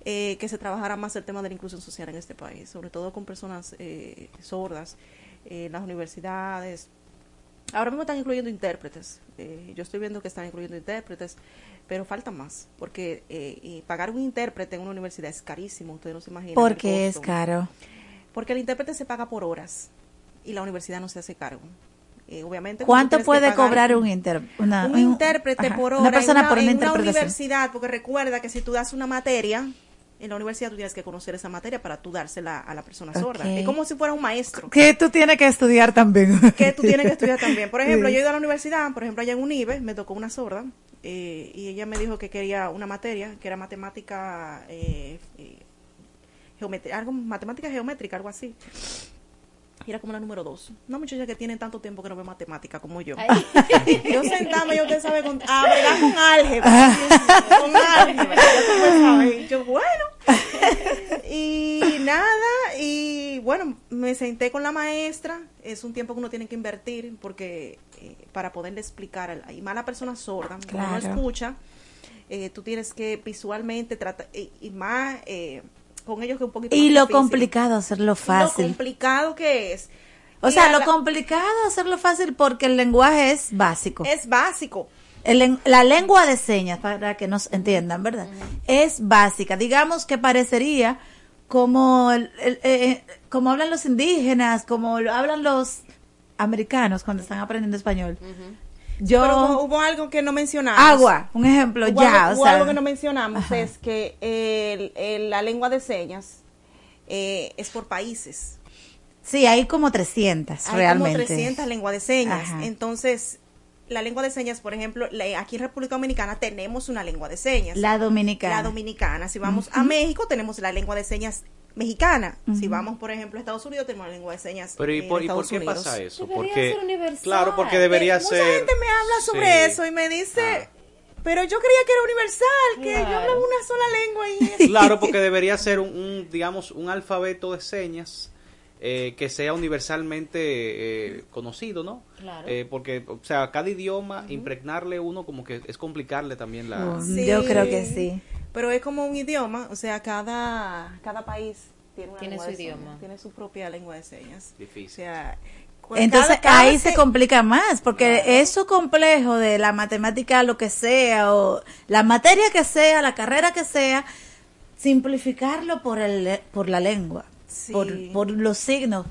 eh, que se trabajara más el tema de la inclusión social en este país, sobre todo con personas eh, sordas, eh, en las universidades. Ahora mismo están incluyendo intérpretes. eh, yo estoy viendo que están incluyendo intérpretes, pero falta más, porque eh, pagar un intérprete en una universidad es carísimo, ustedes no se imaginan. el Porque es caro. Porque el intérprete se paga por horas y la universidad no se hace cargo. Eh, obviamente. ¿Cuánto puede cobrar un, inter, una- un intérprete ajá, por hora Una persona en una, por una en una universidad? Porque recuerda que si tú das una materia, en la universidad tú tienes que conocer esa materia para tú dársela a la persona sorda. Es como si fuera un maestro. Que tú tienes que estudiar también. que tú tienes que estudiar también. Por ejemplo, Sí. yo he ido a la universidad, por ejemplo, allá en UNIBE, me tocó una sorda, eh, y ella me dijo que quería una materia, que era matemática, eh, eh, geometría, algo, matemática geométrica, algo así. Y era como la número dos. Una muchacha que tiene tanto tiempo que no ve matemática como yo. yo sentarme, yo usted sabe, con, a bregar con álgebra. con álgebra. ya tú puedes saber. Y yo, bueno. Y nada, y bueno, me senté con la maestra. Es un tiempo que uno tiene que invertir porque eh, para poderle explicar, y más la persona sorda, como no escucha, eh, tú tienes que visualmente tratar, y, y más eh, con ellos que un poquito Y más lo difícil. complicado hacerlo Lo fácil. complicado que es. O Y sea, lo la- complicado hacerlo fácil porque el lenguaje es básico. es básico. El la lengua de señas, para que nos entiendan, ¿verdad? Es básica. Digamos que parecería como, el- el- eh, como hablan los indígenas, como lo hablan los americanos cuando están aprendiendo español. Yo Pero hubo algo que no mencionamos. agua, un ejemplo, Hubo ya, algo, o hubo sea, algo que no mencionamos Ajá. es que el- el- la lengua de señas eh, es por países. sí, hay como 300 Hay realmente. como 300 lenguas de señas. Ajá. Entonces, la lengua de señas, por ejemplo, la- aquí en República Dominicana tenemos una lengua de señas. La dominicana. La dominicana. Si vamos a. México, tenemos la lengua de señas mexicana. Si vamos, por ejemplo, a Estados Unidos, tenemos la lengua de señas Pero ¿y por, y por qué Unidos. pasa eso? Debería Porque, ser universal. claro, porque debería Mucha ser... gente me habla sobre sí. Ah. eso y me dice, pero yo creía que era universal, que yo hablaba una sola lengua y eso. Claro, porque debería ser un, un, digamos, un alfabeto de señas eh, que sea universalmente eh, conocido, ¿no? Claro. Eh, porque, o sea, cada idioma, impregnarle uno como que es complicarle también la... Yo creo que sí. Pero es como un idioma, o sea, cada, cada país tiene, una Tiene lengua su señas, idioma. tiene su propia lengua de señas. Difícil. O sea, cu- Entonces cada- cada ahí se- se complica más, porque eso complejo de la matemática, lo que sea, o la materia que sea, la carrera que sea, simplificarlo por, el, por la lengua, Sí. por, por los signos,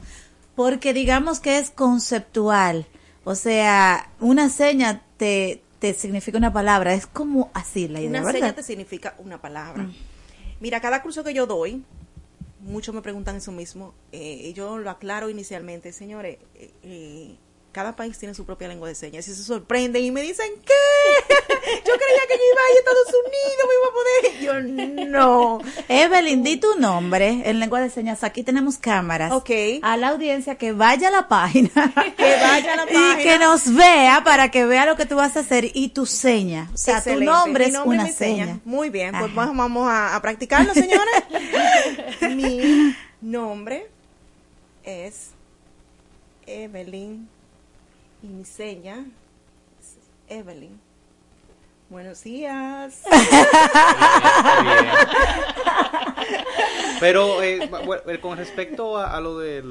porque digamos que es conceptual, o sea, una seña te, te significa una palabra, es como así la idea, Una ¿verdad? seña te significa una palabra. Mira, cada curso que yo doy, muchos me preguntan eso mismo, eh, y yo lo aclaro inicialmente, señores, eh, eh, cada país tiene su propia lengua de señas y se sorprenden y me dicen, ¿qué? Yo creía que yo iba a ir a Estados Unidos, me iba a poder. Yo no. Evelyn, di tu nombre en lengua de señas. Aquí tenemos cámaras. Ok. A la audiencia que vaya a la página. Que vaya a la página. Y que nos vea para que vea lo que tú vas a hacer y tu seña. O sea, Excelente. tu nombre Mi es nombre y una seña. seña. Muy bien, pues Ajá. vamos, vamos a, a practicarlo, señores. mi nombre es Evelyn y mi seña es Evelyn. Buenos días. Pero eh, bu- con respecto a, a lo de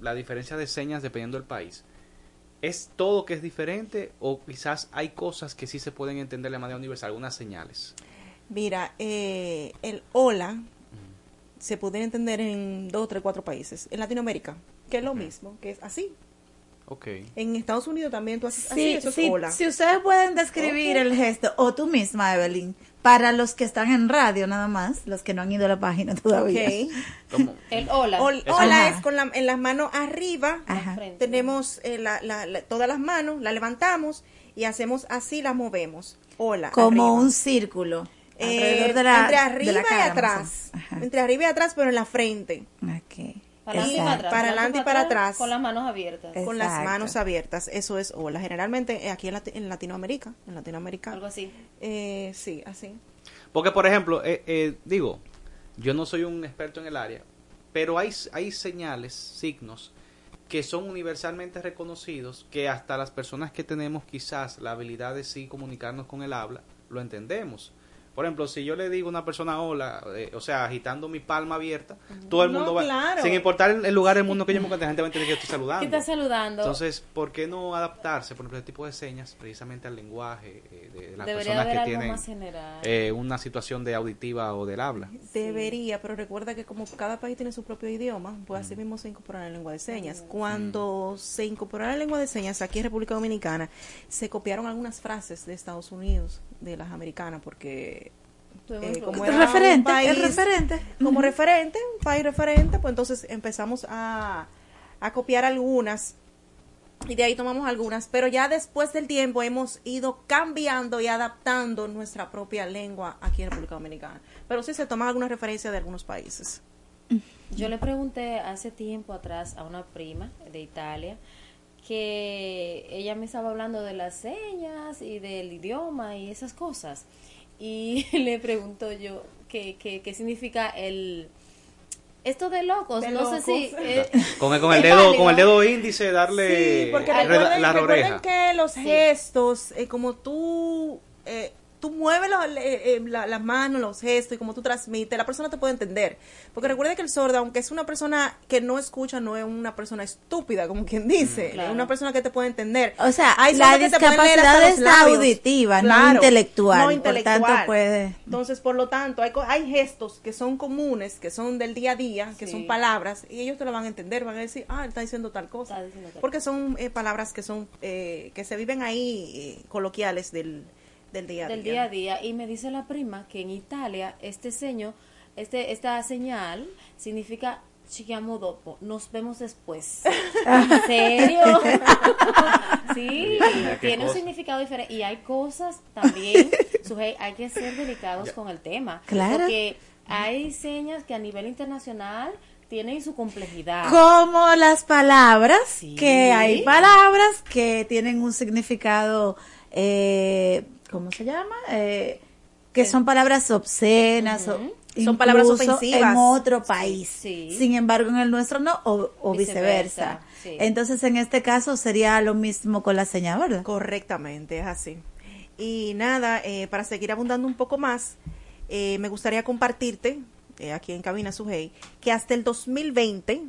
la diferencia de señas dependiendo del país, ¿es todo que es diferente o quizás hay cosas que sí se pueden entender de manera universal, algunas señales? Mira, eh, el hola se puede entender en dos, tres, cuatro países. En Latinoamérica, que es lo mismo, que es así. En Estados Unidos también tú haces así, Sí, eso es sí, hola. si ustedes pueden describir el gesto, o tú misma, Evelyn, para los que están en radio nada más, los que no han ido a la página todavía. El hola. Hol- Eso- hola Ajá. es con la, en las manos arriba. Ajá. Tenemos eh, la- la- la- todas las manos, la levantamos y hacemos así, las movemos. Hola. Como arriba. un círculo. Eh, alrededor de la, entre de arriba la cara, y atrás. Entre arriba y atrás, pero en la frente. Ok. Para adelante y para atrás. Para adelante y para atrás. Con las manos abiertas. Con las manos abiertas. Eso es hola. Generalmente eh, aquí en, Lati- en Latinoamérica. En Latinoamérica. Algo así. Eh, sí, así. Porque, por ejemplo, eh, eh, digo, yo no soy un experto en el área, pero hay, hay señales, signos, que son universalmente reconocidos, que hasta las personas que tenemos quizás la habilidad de sí comunicarnos con el habla, lo entendemos. Por ejemplo, si yo le digo a una persona hola, eh, o sea, agitando mi palma abierta, todo el No, mundo va, claro. sin importar el, el lugar del mundo que yo me encuentre, la gente va a entender que yo estoy saludando. ¿Qué estás saludando? Entonces, ¿por qué no adaptarse, por ejemplo, este tipo de señas precisamente al lenguaje eh, de, de las Debería personas que tienen más general. eh, una situación de auditiva o del habla? Debería, pero recuerda que como cada país tiene su propio idioma, pues así mismo se incorpora la lengua de señas. Cuando se incorporó la lengua de señas aquí en República Dominicana, se copiaron algunas frases de Estados Unidos, de las americanas, porque eh, como era un referente, país- referente. como referente, un país referente, pues entonces empezamos a, a copiar algunas y de ahí tomamos algunas, pero ya después del tiempo hemos ido cambiando y adaptando nuestra propia lengua aquí en República Dominicana. Pero sí se toman algunas referencias de algunos países. Yo le pregunté hace tiempo atrás a una prima de Italia que ella me estaba hablando de las señas y del idioma y esas cosas. Y le pregunto yo qué, qué, qué significa el... Esto de locos, De no sé si... eh, Con el, con el dedo, válido. con el dedo índice darle Sí, porque recuerden, la recuerden oreja. que los gestos, eh, como tú, eh, tú mueves los- eh, eh, la- las manos, los gestos y como tú transmites, la persona te puede entender. Porque recuerda que el sordo, aunque es una persona que no escucha, no es una persona estúpida, como quien dice, Claro. es una persona que te puede entender. O sea, Hay la discapacidad es auditiva, no intelectual, no por intelectual. tanto puede- Entonces, por lo tanto, hay, hay gestos que son comunes, que son del día a día, que Sí. son palabras, y ellos te lo van a entender, van a decir, ah, él está diciendo tal cosa. Porque son eh, palabras que son eh, que se viven ahí eh, coloquiales del, del día a del día. día a día. Y me dice la prima que en Italia este seño este esta señal significa ci chiamo dopo nos vemos después en serio sí Mira tiene un significado diferente y hay cosas también Sujei, hay que ser delicados con el tema Claro. porque hay señas que a nivel internacional tienen su complejidad. Como las palabras, que hay palabras que tienen un significado, eh, ¿cómo se llama? Eh, que son palabras obscenas o Son palabras ofensivas. en otro país. sí. Sin embargo, en el nuestro no, o, o viceversa. Viceversa, sí. Entonces, en este caso sería lo mismo con la señal, ¿verdad? Correctamente, es así. Y nada, eh, para seguir abundando un poco más, eh, me gustaría compartirte, eh, aquí en Cabina Sujei, que hasta el 2020,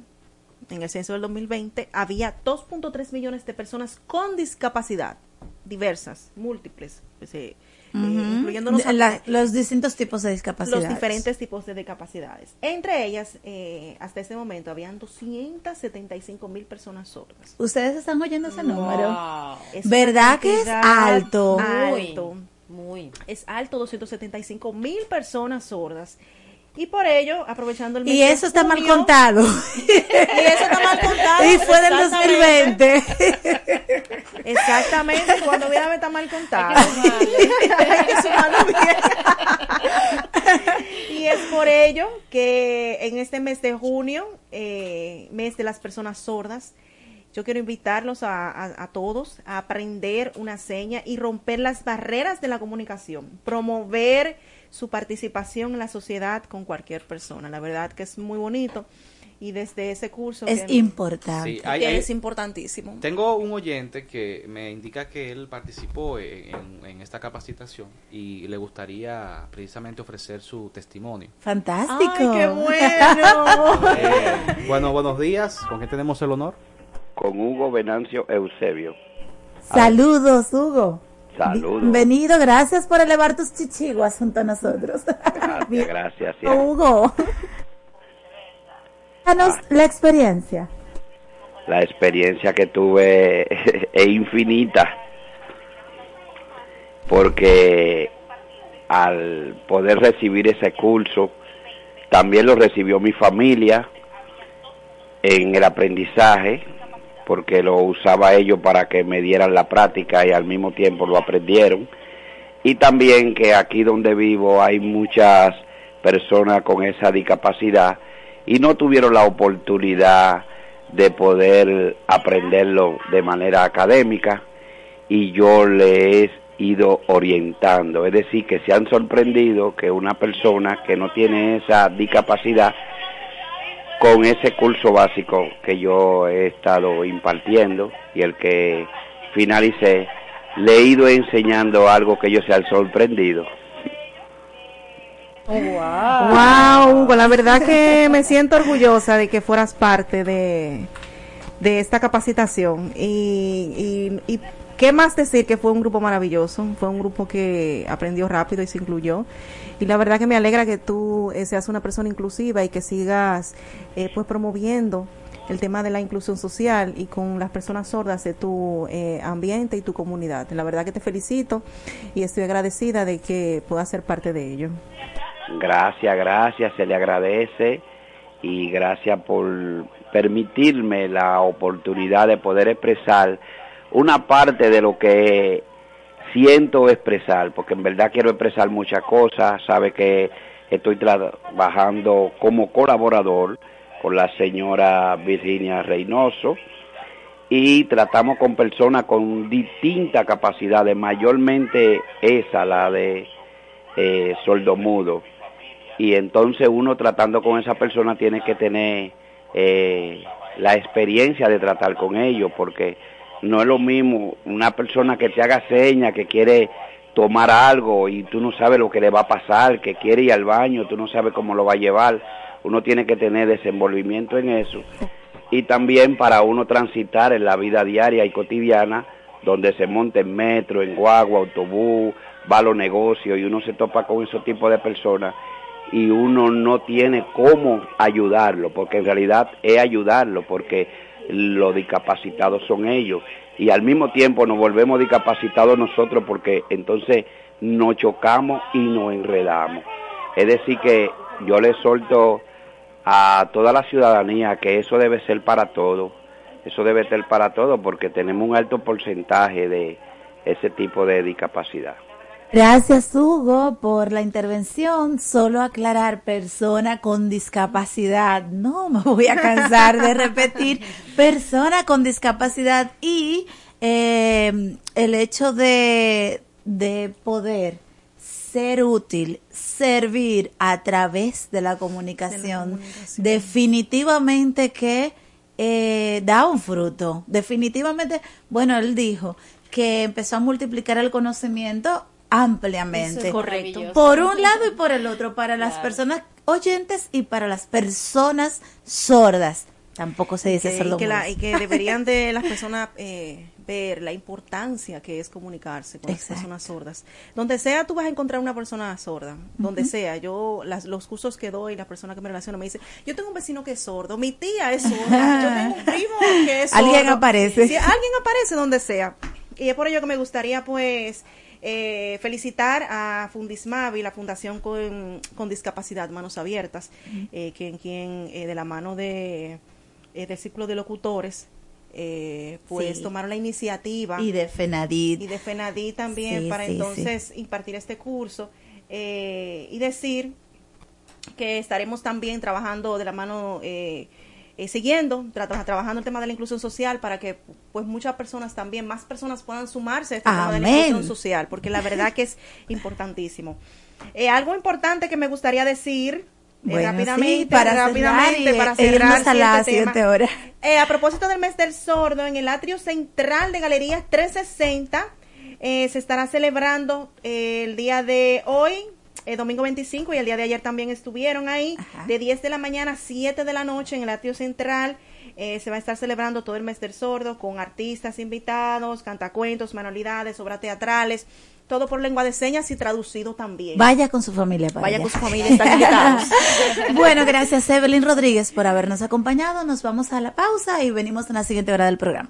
en el censo del 2020, había 2.3 millones de personas con discapacidad, diversas, múltiples, eh, incluyéndonos a- La- los distintos tipos de discapacidad. los diferentes tipos de discapacidades. Entre ellas, eh, hasta este momento, habían 275 mil personas sordas. Ustedes están oyendo ese número. Es ¿Verdad que es alto? alto. Muy. Es alto, 275 mil personas sordas. Y por ello, aprovechando el mes Y de eso está mal contado. Y eso está mal contado. Y fue del exactamente. 2020. Exactamente, cuando viene está mal contado. Hay que sumarlo bien. y es por ello que en este mes de junio, eh, mes de las personas sordas, yo quiero invitarlos a, a- a todos a aprender una seña y romper las barreras de la comunicación, promover su participación en la sociedad con cualquier persona. La verdad que es muy bonito y desde ese curso Es que- importante. Sí, hay- que hay- es importantísimo. Tengo un oyente que me indica que él participó en, esta capacitación y le gustaría precisamente ofrecer su testimonio. Fantástico. ¡Ay, qué bueno! Eh, bueno, buenos días. ¿Con quién tenemos el honor? Con Hugo Venancio Eusebio. Saludos, Hugo. Saludos. Bienvenido, gracias por elevar tus chichiguas junto a nosotros. Gracias, gracias. Hugo. Danos la experiencia. La experiencia que tuve es infinita. Porque al poder recibir ese curso, también lo recibió mi familia en el aprendizaje, porque lo usaba ellos para que me dieran la práctica y al mismo tiempo lo aprendieron. Y también que aquí donde vivo hay muchas personas con esa discapacidad y no tuvieron la oportunidad de poder aprenderlo de manera académica y yo le he ido orientando, es decir, que se han sorprendido que una persona que no tiene esa discapacidad con ese curso básico que yo he estado impartiendo y el que finalicé, le he ido enseñando algo que ellos se han sorprendido. Wow, la verdad que me siento orgullosa de que fueras parte de, de esta capacitación. Y, y, y qué más decir que fue un grupo maravilloso, fue un grupo que aprendió rápido y se incluyó. Y la verdad que me alegra que tú eh, seas una persona inclusiva y que sigas eh, pues promoviendo el tema de la inclusión social y con las personas sordas de tu eh, ambiente y tu comunidad. La verdad que te felicito y estoy agradecida de que puedas ser parte de ello. Gracias, gracias, se le agradece y gracias por permitirme la oportunidad de poder expresar una parte de lo que siento expresar, porque en verdad quiero expresar muchas cosas, sabe que estoy trabajando como colaborador con la señora Virginia Reynoso y tratamos con personas con distintas capacidades, mayormente esa, la de eh, sordomudo. Y entonces uno tratando con esa persona tiene que tener eh, la experiencia de tratar con ellos, porque no es lo mismo una persona que te haga señas, que quiere tomar algo y tú no sabes lo que le va a pasar, que quiere ir al baño, tú no sabes cómo lo va a llevar. Uno tiene que tener desenvolvimiento en eso. Y también para uno transitar en la vida diaria y cotidiana, donde se monta en metro, en guagua, autobús, va a los negocios y uno se topa con ese tipo de personas y uno no tiene cómo ayudarlo, porque en realidad es ayudarlo, porque los discapacitados son ellos y al mismo tiempo nos volvemos discapacitados nosotros porque entonces nos chocamos y nos enredamos. Es decir que yo le solto a toda la ciudadanía que eso debe ser para todos, eso debe ser para todos porque tenemos un alto porcentaje de ese tipo de discapacidad. Gracias, Hugo, por la intervención. Solo aclarar, persona con discapacidad. No me voy a cansar de repetir, persona con discapacidad y eh, el hecho de, de poder ser útil, servir a través de la comunicación, definitivamente que eh, da un fruto. Definitivamente, bueno, él dijo que empezó a multiplicar el conocimiento ampliamente. Eso es correcto. Por un lado y por el otro, para las personas oyentes y para las personas sordas. Tampoco se dice y, sordo que la- y que deberían de las personas eh, ver la importancia que es comunicarse con las personas sordas. Donde sea tú vas a encontrar una persona sorda, donde sea. Yo las, los cursos que doy, las personas que me relaciono me dicen, yo tengo un vecino que es sordo, mi tía es sorda, yo tengo un primo que es sordo. Alguien aparece. Sí, alguien aparece donde sea. Y es por ello que me gustaría pues eh, felicitar a Fundismavi, la Fundación con, con Discapacidad Manos Abiertas, eh, quien, quien eh, de la mano de, eh, del ciclo de locutores, eh, pues Sí. tomaron la iniciativa. Y de Fenadid. Y de Fenadí también, Sí, para sí, entonces impartir este curso eh, y decir que estaremos también trabajando de la mano, eh, eh, siguiendo, tra- trabajando el tema de la inclusión social para que pues muchas personas también, más personas puedan sumarse a este tema de la inclusión social, porque la verdad que es importantísimo. Eh, algo importante que me gustaría decir eh, Bueno, rápidamente, sí, para rápidamente, para e irnos cerrar a la siguiente hora. Eh, a propósito del mes del sordo, en el atrio central de Galerías 360 eh, se estará celebrando eh, el día de hoy, eh, domingo 25, y el día de ayer también estuvieron ahí, de 10 de la mañana a 7 de la noche en el atrio central. Eh, se va a estar celebrando todo el mes del sordo con artistas invitados, cantacuentos, manualidades, obras teatrales, todo por lengua de señas y traducido también. Vaya con su familia. para Vaya allá. con su familia, están invitados. bueno, gracias Evelyn Rodríguez por habernos acompañado. Nos vamos a la pausa y venimos en la siguiente hora del programa.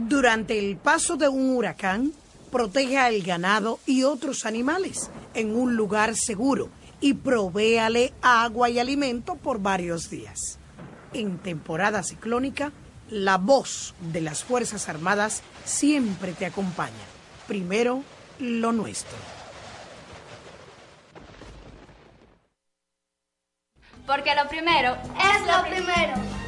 Durante el paso de un huracán, proteja al ganado y otros animales en un lugar seguro y provéale agua y alimento por varios días. En temporada ciclónica, la voz de las Fuerzas Armadas siempre te acompaña. Primero, lo nuestro. Porque lo primero es lo primero.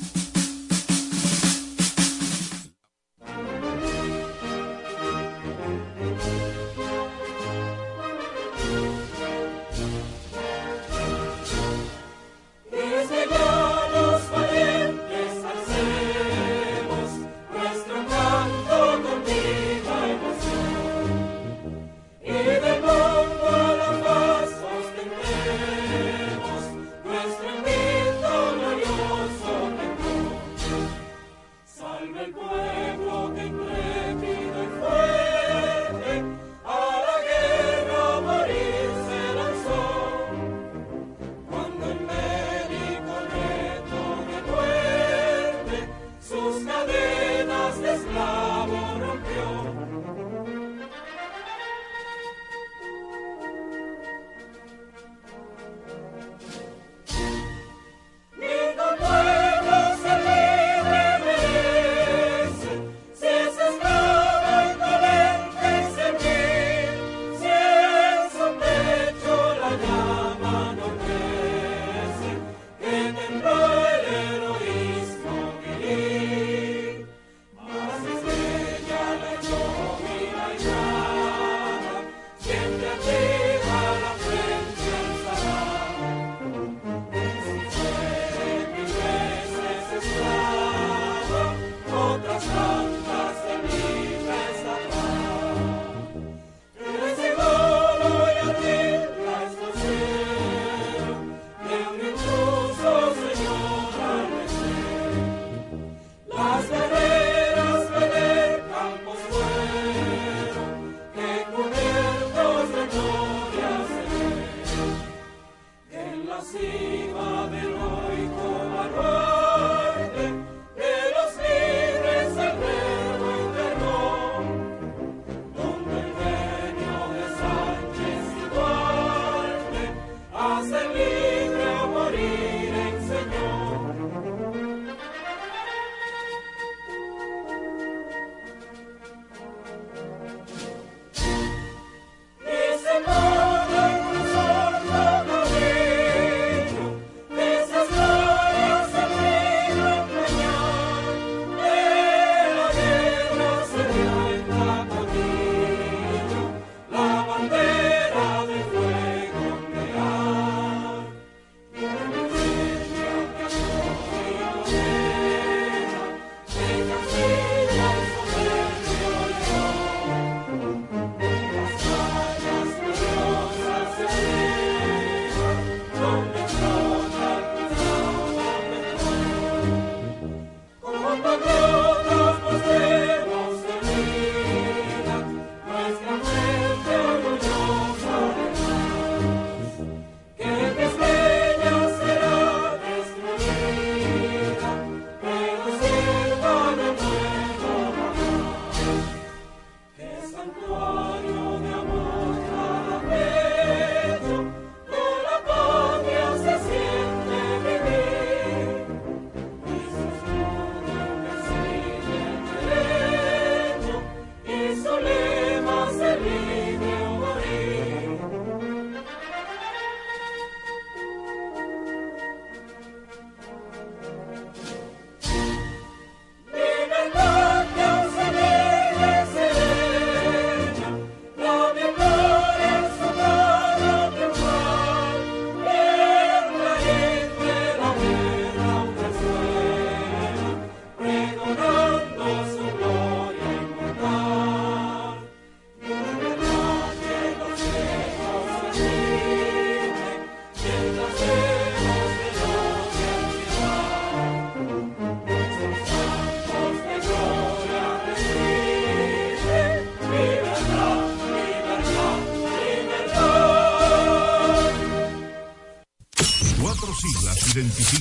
Hasta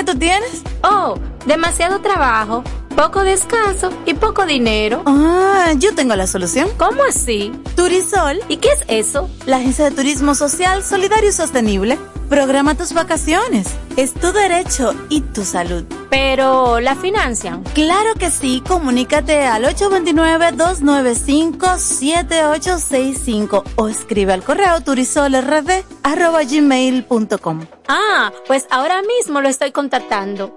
Hola. ¿Y qué tú tienes? Oh, demasiado trabajo, poco descanso y poco dinero. Ah, yo tengo la solución. ¿Cómo así? Turisol. ¿Y qué es eso? La agencia de turismo social, solidario y sostenible. Programa tus vacaciones. Es tu derecho y tu salud. Pero, ¿la financian? Claro que sí. Comunícate al 829-295-7865 o escribe al correo turisolrd.gmail.com. Ah, pues ahora mismo lo estoy contactando.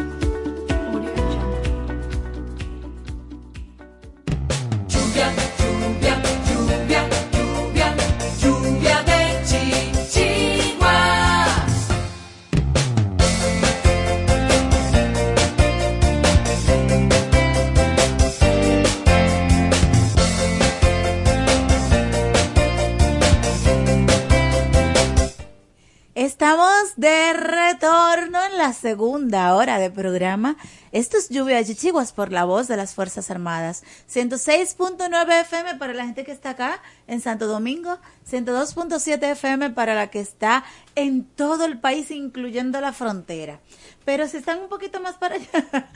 la segunda hora de programa. Esto es Lluvia de Chichiguas por la voz de las Fuerzas Armadas. 106.9 FM para la gente que está acá en Santo Domingo. 102.7 FM para la que está en todo el país, incluyendo la frontera. Pero si están un poquito más para allá,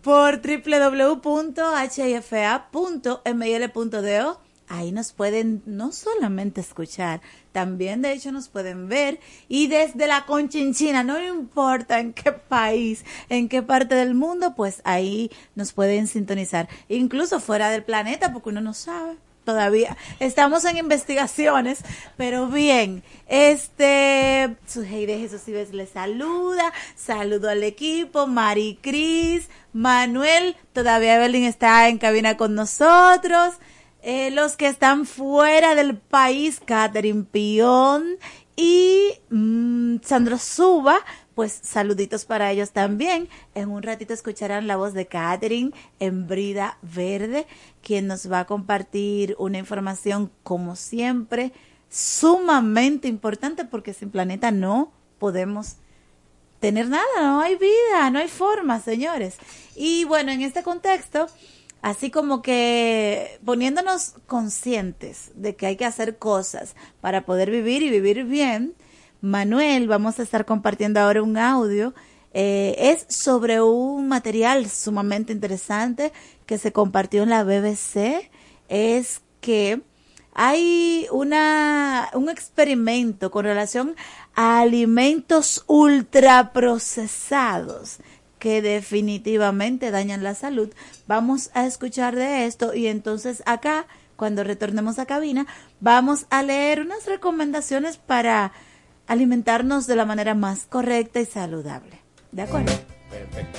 por www.hifa.mil.do Ahí nos pueden no solamente escuchar, también de hecho nos pueden ver y desde la Conchinchina, no importa en qué país, en qué parte del mundo, pues ahí nos pueden sintonizar, incluso fuera del planeta, porque uno no sabe todavía. Estamos en investigaciones, pero bien, este, Sujei de Jesús Ives les saluda, saludo al equipo, Mari Cris, Manuel, todavía Evelyn está en cabina con nosotros. Eh, los que están fuera del país, Catherine Pion Y mm, Sandro Suba, pues saluditos para ellos también. En un ratito escucharán la voz de Catherine en Brida Verde, quien nos va a compartir una información, como siempre, sumamente importante, porque sin planeta no podemos tener nada, no hay vida, no hay forma, señores. Y bueno, en este contexto, así como que poniéndonos conscientes de que hay que hacer cosas para poder vivir y vivir bien, Manuel, vamos a estar compartiendo ahora un audio. eh, es sobre un material sumamente interesante que se compartió en la BBC. Es que hay una, un experimento con relación a alimentos ultraprocesados que definitivamente dañan la salud. Vamos a escuchar de esto y entonces acá, cuando retornemos a cabina, vamos a leer unas recomendaciones para alimentarnos de la manera más correcta y saludable. ¿De acuerdo? Perfecto,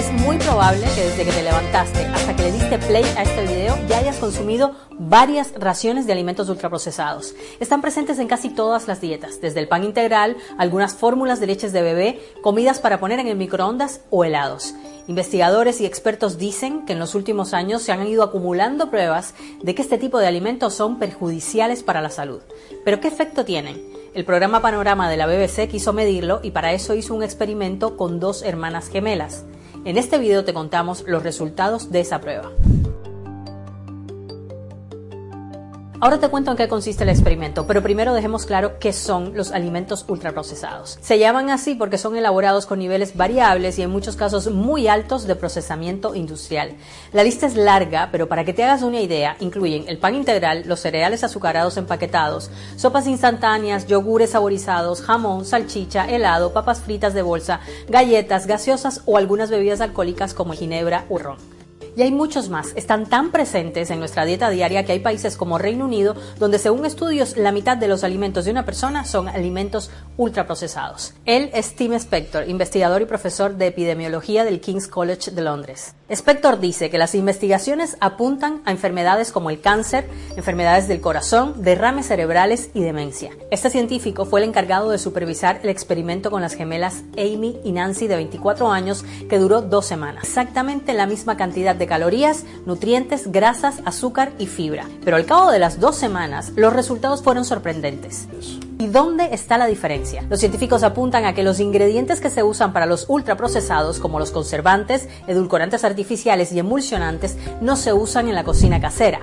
Es muy probable que desde que te levantaste hasta que le diste play a este video ya hayas consumido varias raciones de alimentos ultraprocesados. Están presentes en casi todas las dietas, desde el pan integral, algunas fórmulas de leches de bebé, comidas para poner en el microondas o helados. Investigadores y expertos dicen que en los últimos años se han ido acumulando pruebas de que este tipo de alimentos son perjudiciales para la salud. ¿Pero qué efecto tienen? El programa Panorama de la BBC quiso medirlo y para eso hizo un experimento con dos hermanas gemelas. En este video te contamos los resultados de esa prueba. Ahora te cuento en qué consiste el experimento, pero primero dejemos claro qué son los alimentos ultraprocesados. Se llaman así porque son elaborados con niveles variables y en muchos casos muy altos de procesamiento industrial. La lista es larga, pero para que te hagas una idea, incluyen el pan integral, los cereales azucarados empaquetados, sopas instantáneas, yogures saborizados, jamón, salchicha, helado, papas fritas de bolsa, galletas, gaseosas o algunas bebidas alcohólicas como ginebra o ron. Y hay muchos más. Están tan presentes en nuestra dieta diaria que hay países como Reino Unido donde según estudios la mitad de los alimentos de una persona son alimentos ultraprocesados. Él es Tim Spector, investigador y profesor de epidemiología del King's College de Londres. Spector dice que las investigaciones apuntan a enfermedades como el cáncer, enfermedades del corazón, derrames cerebrales y demencia. Este científico fue el encargado de supervisar el experimento con las gemelas Amy y Nancy de 24 años que duró dos semanas. Exactamente la misma cantidad de calorías, nutrientes, grasas, azúcar y fibra. Pero al cabo de las dos semanas, los resultados fueron sorprendentes. ¿Y dónde está la diferencia? Los científicos apuntan a que los ingredientes que se usan para los ultraprocesados, como los conservantes, edulcorantes artificiales y emulsionantes, no se usan en la cocina casera.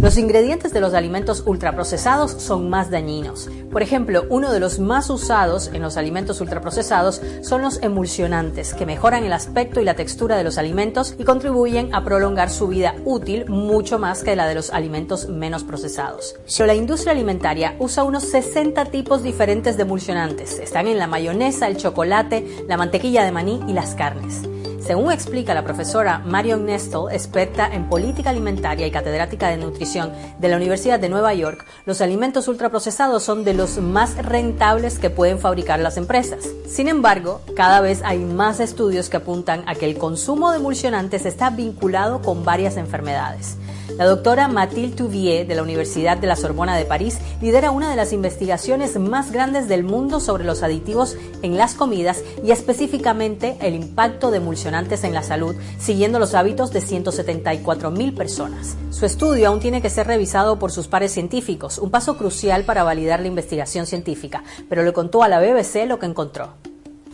Los ingredientes de los alimentos ultraprocesados son más dañinos. Por ejemplo, uno de los más usados en los alimentos ultraprocesados son los emulsionantes, que mejoran el aspecto y la textura de los alimentos y contribuyen a prolongar su vida útil mucho más que la de los alimentos menos procesados. Pero la industria alimentaria usa unos 60 tipos diferentes de emulsionantes. Están en la mayonesa, el chocolate, la mantequilla de maní y las carnes. Según explica la profesora Marion Nestle, experta en política alimentaria y catedrática de nutrición de la Universidad de Nueva York, los alimentos ultraprocesados son de los más rentables que pueden fabricar las empresas. Sin embargo, cada vez hay más estudios que apuntan a que el consumo de emulsionantes está vinculado con varias enfermedades. La doctora Mathilde Touvier de la Universidad de la Sorbona de París lidera una de las investigaciones más grandes del mundo sobre los aditivos en las comidas y específicamente el impacto de emulsionantes en la salud, siguiendo los hábitos de 174 mil personas. Su estudio aún tiene que ser revisado por sus pares científicos, un paso crucial para validar la investigación científica, pero le contó a la BBC lo que encontró.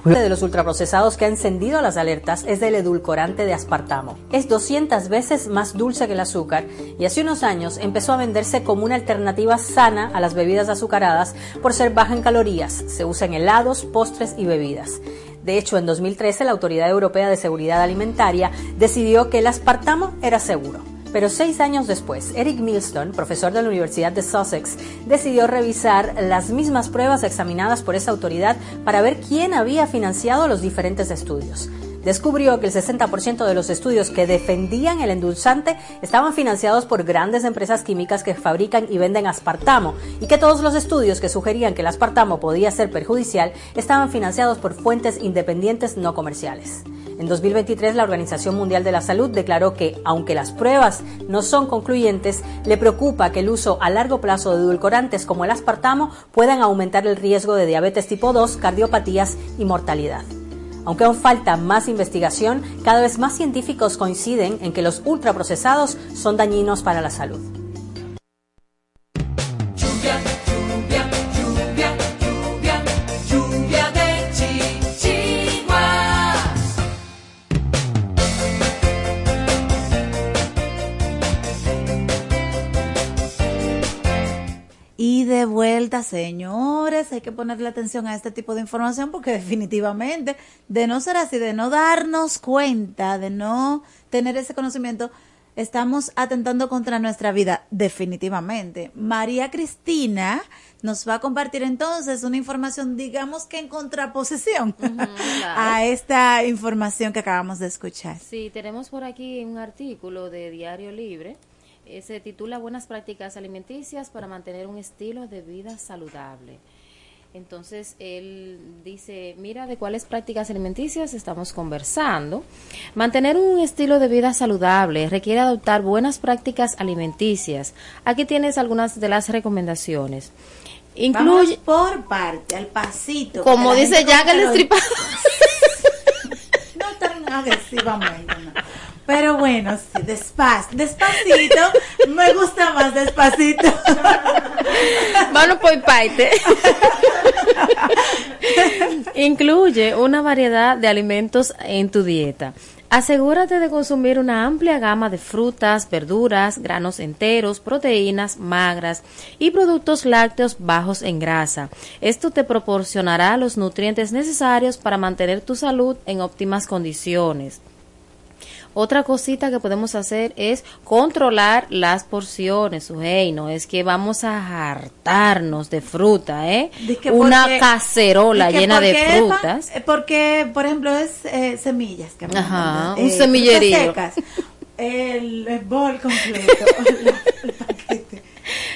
Uno de los ultraprocesados que ha encendido las alertas es del edulcorante de aspartamo. Es 200 veces más dulce que el azúcar y hace unos años empezó a venderse como una alternativa sana a las bebidas azucaradas por ser baja en calorías. Se usa en helados, postres y bebidas. De hecho, en 2013 la Autoridad Europea de Seguridad Alimentaria decidió que el aspartamo era seguro. Pero seis años después, Eric Milston, profesor de la Universidad de Sussex, decidió revisar las mismas pruebas examinadas por esa autoridad para ver quién había financiado los diferentes estudios. Descubrió que el 60% de los estudios que defendían el endulzante estaban financiados por grandes empresas químicas que fabrican y venden aspartamo y que todos los estudios que sugerían que el aspartamo podía ser perjudicial estaban financiados por fuentes independientes no comerciales. En 2023, la Organización Mundial de la Salud declaró que, aunque las pruebas no son concluyentes, le preocupa que el uso a largo plazo de edulcorantes como el aspartamo puedan aumentar el riesgo de diabetes tipo 2, cardiopatías y mortalidad. Aunque aún falta más investigación, cada vez más científicos coinciden en que los ultraprocesados son dañinos para la salud. Y de vuelta, señores, hay que ponerle atención a este tipo de información porque definitivamente, de no ser así, de no darnos cuenta, de no tener ese conocimiento, estamos atentando contra nuestra vida, definitivamente. María Cristina nos va a compartir entonces una información, digamos que en contraposición a esta información que acabamos de escuchar. Sí, tenemos por aquí un artículo de Diario Libre. Eh, se titula Buenas prácticas alimenticias para mantener un estilo de vida saludable. Entonces, él dice, mira de cuáles prácticas alimenticias estamos conversando. Mantener un estilo de vida saludable requiere adoptar buenas prácticas alimenticias. Aquí tienes algunas de las recomendaciones. Incluye, Vamos por parte, al pasito. como dice Jack el Destripador. No tan agresivamente, no. Pero bueno, sí, despacio, despacito, me gusta más despacito. Vamos por parte. Incluye una variedad de alimentos en tu dieta. Asegúrate de consumir una amplia gama de frutas, verduras, granos enteros, proteínas magras y productos lácteos bajos en grasa. Esto te proporcionará los nutrientes necesarios para mantener tu salud en óptimas condiciones. Otra cosita que podemos hacer es controlar las porciones, hey, no es que vamos a hartarnos de fruta, ¿eh? Una cacerola llena de frutas. eh, Porque, por ejemplo, es eh, semillas. Que Ajá, un eh, semillerío. secas. El, el bol completo. el paquete.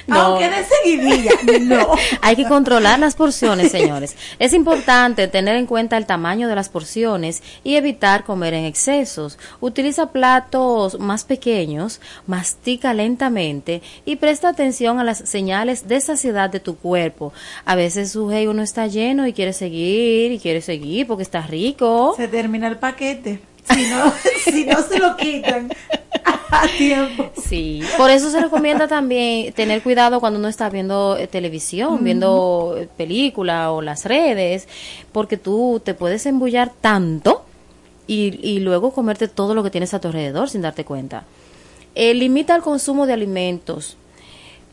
No. Aunque de seguidilla, no. Hay que controlar las porciones, señores. Es importante tener en cuenta el tamaño de las porciones y evitar comer en excesos. Utiliza platos más pequeños, mastica lentamente y presta atención a las señales de saciedad de tu cuerpo. A veces su hey, uno está lleno y quiere seguir y quiere seguir porque está rico. Se termina el paquete. Si no, si no se lo quitan a tiempo. Sí, por eso se recomienda también tener cuidado cuando uno está viendo eh, televisión, viendo eh, película o las redes, porque tú te puedes embullar tanto y, y luego comerte todo lo que tienes a tu alrededor sin darte cuenta. Eh, limita el consumo de alimentos.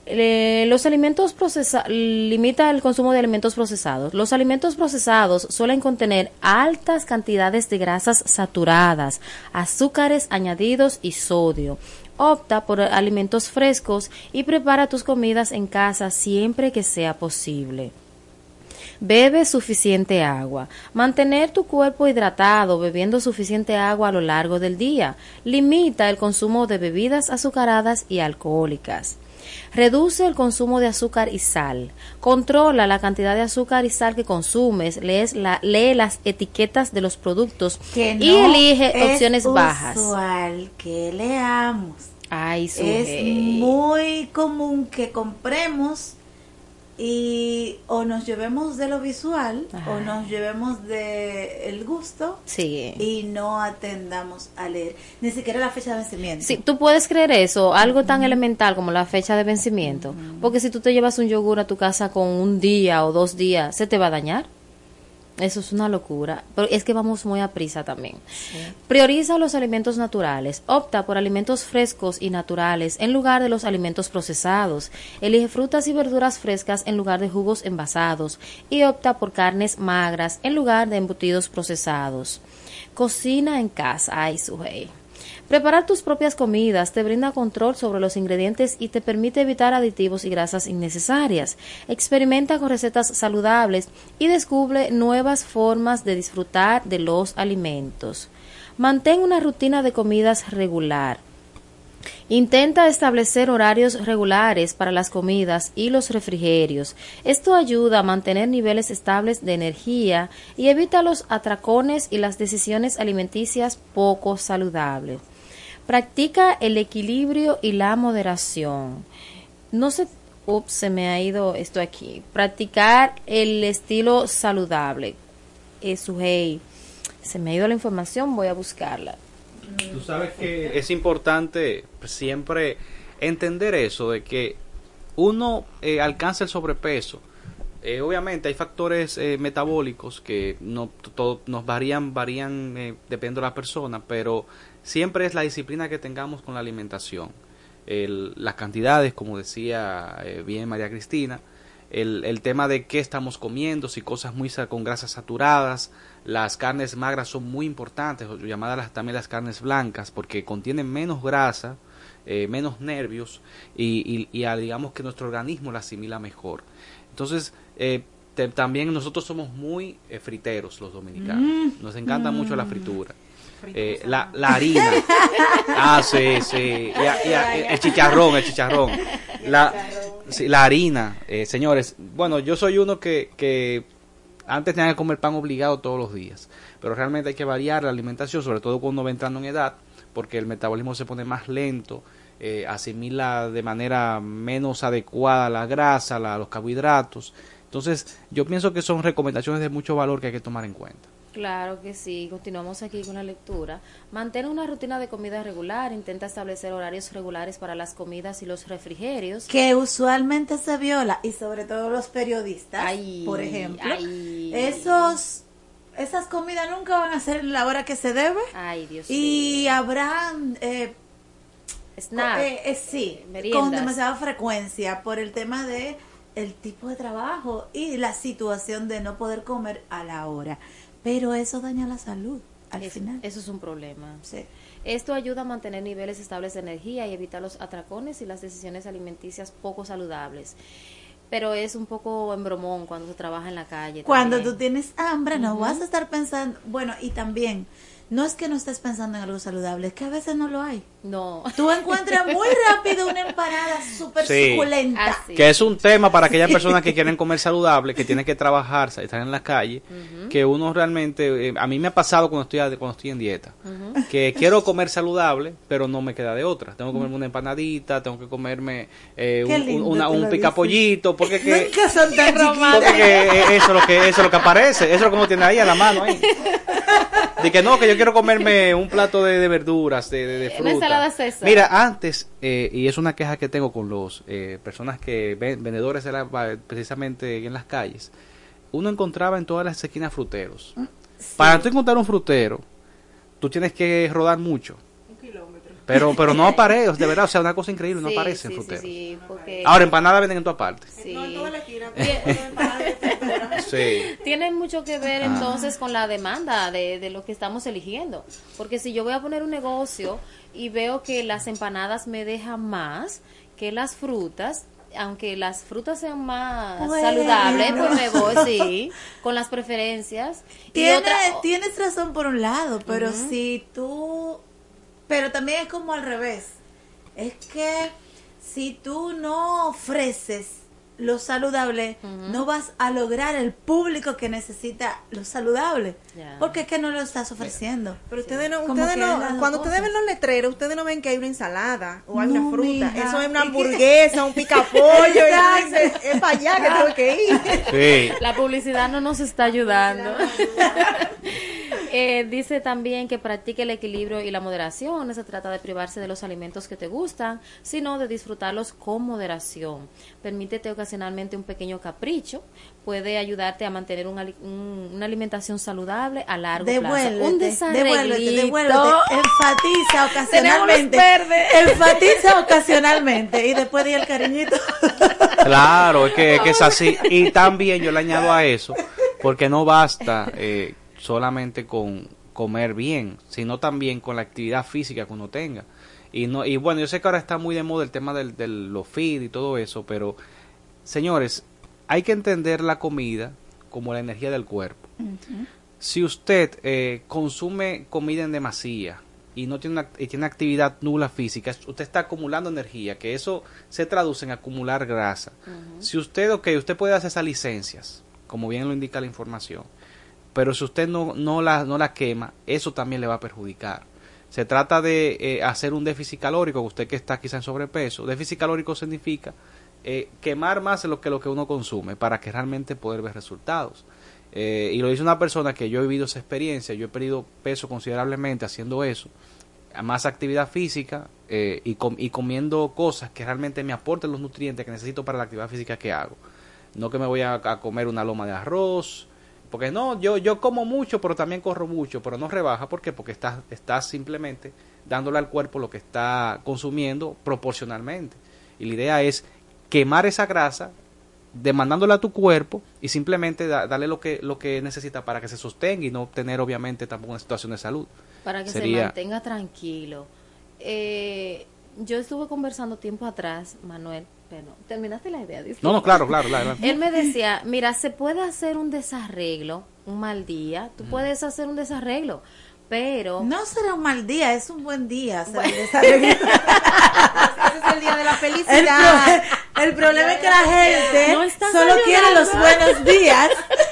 Los alimentos procesados limita el consumo de alimentos procesados. Los alimentos procesados suelen contener altas cantidades de grasas saturadas, azúcares añadidos y sodio. Opta por alimentos frescos y prepara tus comidas en casa siempre que sea posible. Bebe suficiente agua. Mantener tu cuerpo hidratado bebiendo suficiente agua a lo largo del día. Limita el consumo de bebidas azucaradas y alcohólicas. Reduce el consumo de azúcar y sal. Controla la cantidad de azúcar y sal que consumes. Lees la- lee las etiquetas de los productos Que y no elige es opciones bajas. usual que leamos. Ay, es muy común que compremos y o nos llevemos de lo visual o nos llevemos de el gusto Sí. y no atendamos a leer ni siquiera la fecha de vencimiento. Sí, tú puedes creer eso, algo tan elemental como la fecha de vencimiento, porque si tú te llevas un yogur a tu casa con un día o dos días, se te va a dañar. Eso es una locura, pero es que vamos muy a prisa también. Prioriza los alimentos naturales. Opta por alimentos frescos y naturales en lugar de los alimentos procesados. Elige frutas y verduras frescas en lugar de jugos envasados. Y opta por carnes magras en lugar de embutidos procesados. Cocina en casa. Ay, sujei. Preparar tus propias comidas te brinda control sobre los ingredientes y te permite evitar aditivos y grasas innecesarias. Experimenta con recetas saludables y descubre nuevas formas de disfrutar de los alimentos. Mantén una rutina de comidas regular. Intenta establecer horarios regulares para las comidas y los refrigerios. Esto ayuda a mantener niveles estables de energía y evita los atracones y las decisiones alimenticias poco saludables. Practica el equilibrio y la moderación. No se, ups, se me ha ido esto aquí. Practicar el estilo saludable. Eh, Sujei, se me ha ido la información, voy a buscarla. Tú sabes que es importante siempre entender eso de que uno eh, alcanza el sobrepeso. Eh, obviamente hay factores eh, metabólicos que no todo, nos varían, varían eh, dependiendo de la persona, pero siempre es la disciplina que tengamos con la alimentación. El- las cantidades, como decía eh, bien María Cristina, el, el tema de qué estamos comiendo, si cosas muy con grasas saturadas, las carnes magras son muy importantes, llamadas las- también las carnes blancas, porque contienen menos grasa, eh, menos nervios y, y- y a- digamos que nuestro organismo la asimila mejor. Entonces, eh, te- también nosotros somos muy eh, friteros los dominicanos, Mm. nos encanta Mm. mucho la fritura. Eh, la, la harina. Ah, sí, sí. Y y el chicharrón, el chicharrón. La, sí, la harina, eh, señores. Bueno, yo soy uno que, que antes tenía que comer pan obligado todos los días. Pero realmente hay que variar la alimentación, sobre todo cuando va entrando en edad, porque el metabolismo se pone más lento, eh, asimila de manera menos adecuada la grasa, la- los carbohidratos. Entonces, yo pienso que son recomendaciones de mucho valor que hay que tomar en cuenta. Claro que sí, continuamos aquí con la lectura. Mantén una rutina de comida regular, intenta establecer horarios regulares para las comidas y los refrigerios. que usualmente se viola y sobre todo los periodistas, Ay, por ejemplo, ay. esos esas comidas nunca van a ser la hora que se debe Ay, Dios y habrán eh, Snack, eh, eh, sí, con meriendas. demasiada frecuencia por el tema de el tipo de trabajo y la situación de no poder comer a la hora, pero eso daña la salud al Es- final. Eso es un problema. Sí. Esto ayuda a mantener niveles estables de energía y evitar los atracones y las decisiones alimenticias poco saludables. Pero es un poco embromón cuando se trabaja en la calle. Cuando también. tú tienes hambre, no vas a estar pensando, bueno, y también, no es que no estés pensando en algo saludable, es que a veces no lo hay. No. Tú encuentras muy rápido una empanada súper Sí. suculenta. Que es un tema para aquellas personas que quieren comer saludable, que tienen que trabajar, estar en la calle, que uno realmente, eh, a mí me ha pasado cuando estoy, a- cuando estoy en dieta, que quiero comer saludable, pero no me queda de otra. Tengo que comerme una empanadita, tengo que comerme eh, un, una- un picapollito, porque que, Nunca son tan porque eh, eso es lo que eso es lo que aparece, eso es lo que uno tiene ahí a la mano ahí. De que no, que yo quiero comerme un plato de, de verduras, de, de, de Una fruta. ensalada César. Mira, antes, eh, y es una queja que tengo con los eh, personas que ven, vendedores de la- precisamente en las calles, uno encontraba en todas las esquinas fruteros. Para tú encontrar un frutero, tú tienes que rodar mucho. Pero, pero no aparece, de verdad, o sea, una cosa increíble, no Sí, aparece en sí, fruteros. sí, porque- Ahora, empanadas venden en todas partes. Sí. Sí. Tiene mucho que ver Ah. entonces con la demanda de, de lo que estamos eligiendo. Porque si yo voy a poner un negocio y veo que las empanadas me dejan más que las frutas, aunque las frutas sean más Bueno. saludables, pues me voy, sí, con las preferencias. Y Tiene- otra, Tienes razón por un lado, pero si tú... Pero también es como al revés. Es que si tú no ofreces lo saludable, no vas a lograr el público que necesita lo saludable. Porque es que no lo estás ofreciendo. Pero ustedes no, ustedes no, cuando ustedes ven los letreros, ustedes no ven que hay una ensalada o hay No, una fruta. mija. Eso es una hamburguesa, un picapollo. es para allá que tengo que ir. Sí. La publicidad no nos está ayudando. Eh, dice también que practique el equilibrio y la moderación. No se trata de privarse de los alimentos que te gustan, sino de disfrutarlos con moderación. Permítete ocasionalmente un pequeño capricho. Puede ayudarte a mantener un ali- un- una alimentación saludable a largo plazo. Un Devuélvete, desarreglito. devuélvete, devuélvete. Enfatiza ocasionalmente. Enfatiza ocasionalmente. Y después di el cariñito. Claro, es que, es que es así. Y también yo le añado a eso, porque no basta eh, solamente con comer bien, sino también con la actividad física que uno tenga. Y no y bueno, yo sé que ahora está muy de moda el tema del, de los feed y todo eso, pero señores, hay que entender la comida como la energía del cuerpo. Si usted eh, consume comida en demasía, y no tiene una, y tiene actividad nula física, usted está acumulando energía, que eso se traduce en acumular grasa. Si usted, ok, usted puede hacer esas licencias, como bien lo indica la información, pero si usted no, no, la, no la quema, eso también le va a perjudicar. Se trata de eh, hacer un déficit calórico, usted que está quizá en sobrepeso. Déficit calórico significa eh, quemar más lo que lo que uno consume para que realmente poder ver resultados. Eh, y lo dice una persona que yo he vivido esa experiencia, yo he perdido peso considerablemente haciendo eso, más actividad física eh, y, com- y comiendo cosas que realmente me aporten los nutrientes que necesito para la actividad física que hago. No que me voy a, comer una loma de arroz, porque no, yo, yo como mucho, pero también corro mucho, pero no rebaja. ¿Por qué? Porque estás, estás simplemente dándole al cuerpo lo que está consumiendo proporcionalmente. Y la idea es quemar esa grasa, demandándola a tu cuerpo y simplemente da- darle lo que, lo que necesita para que se sostenga y no tener obviamente tampoco una situación de salud. para que se mantenga tranquilo. Eh, yo estuve conversando tiempo atrás, Manuel, pero terminaste la idea. disculpa. No, no, claro, claro, claro. Él me decía, mira, se puede hacer un desarreglo, un mal día, tú puedes hacer un desarreglo, pero... No será un mal día, es un buen día. Ese es el día de la El, felicidad. pro- el problema es que la gente No solo quiere ayudando. los buenos días.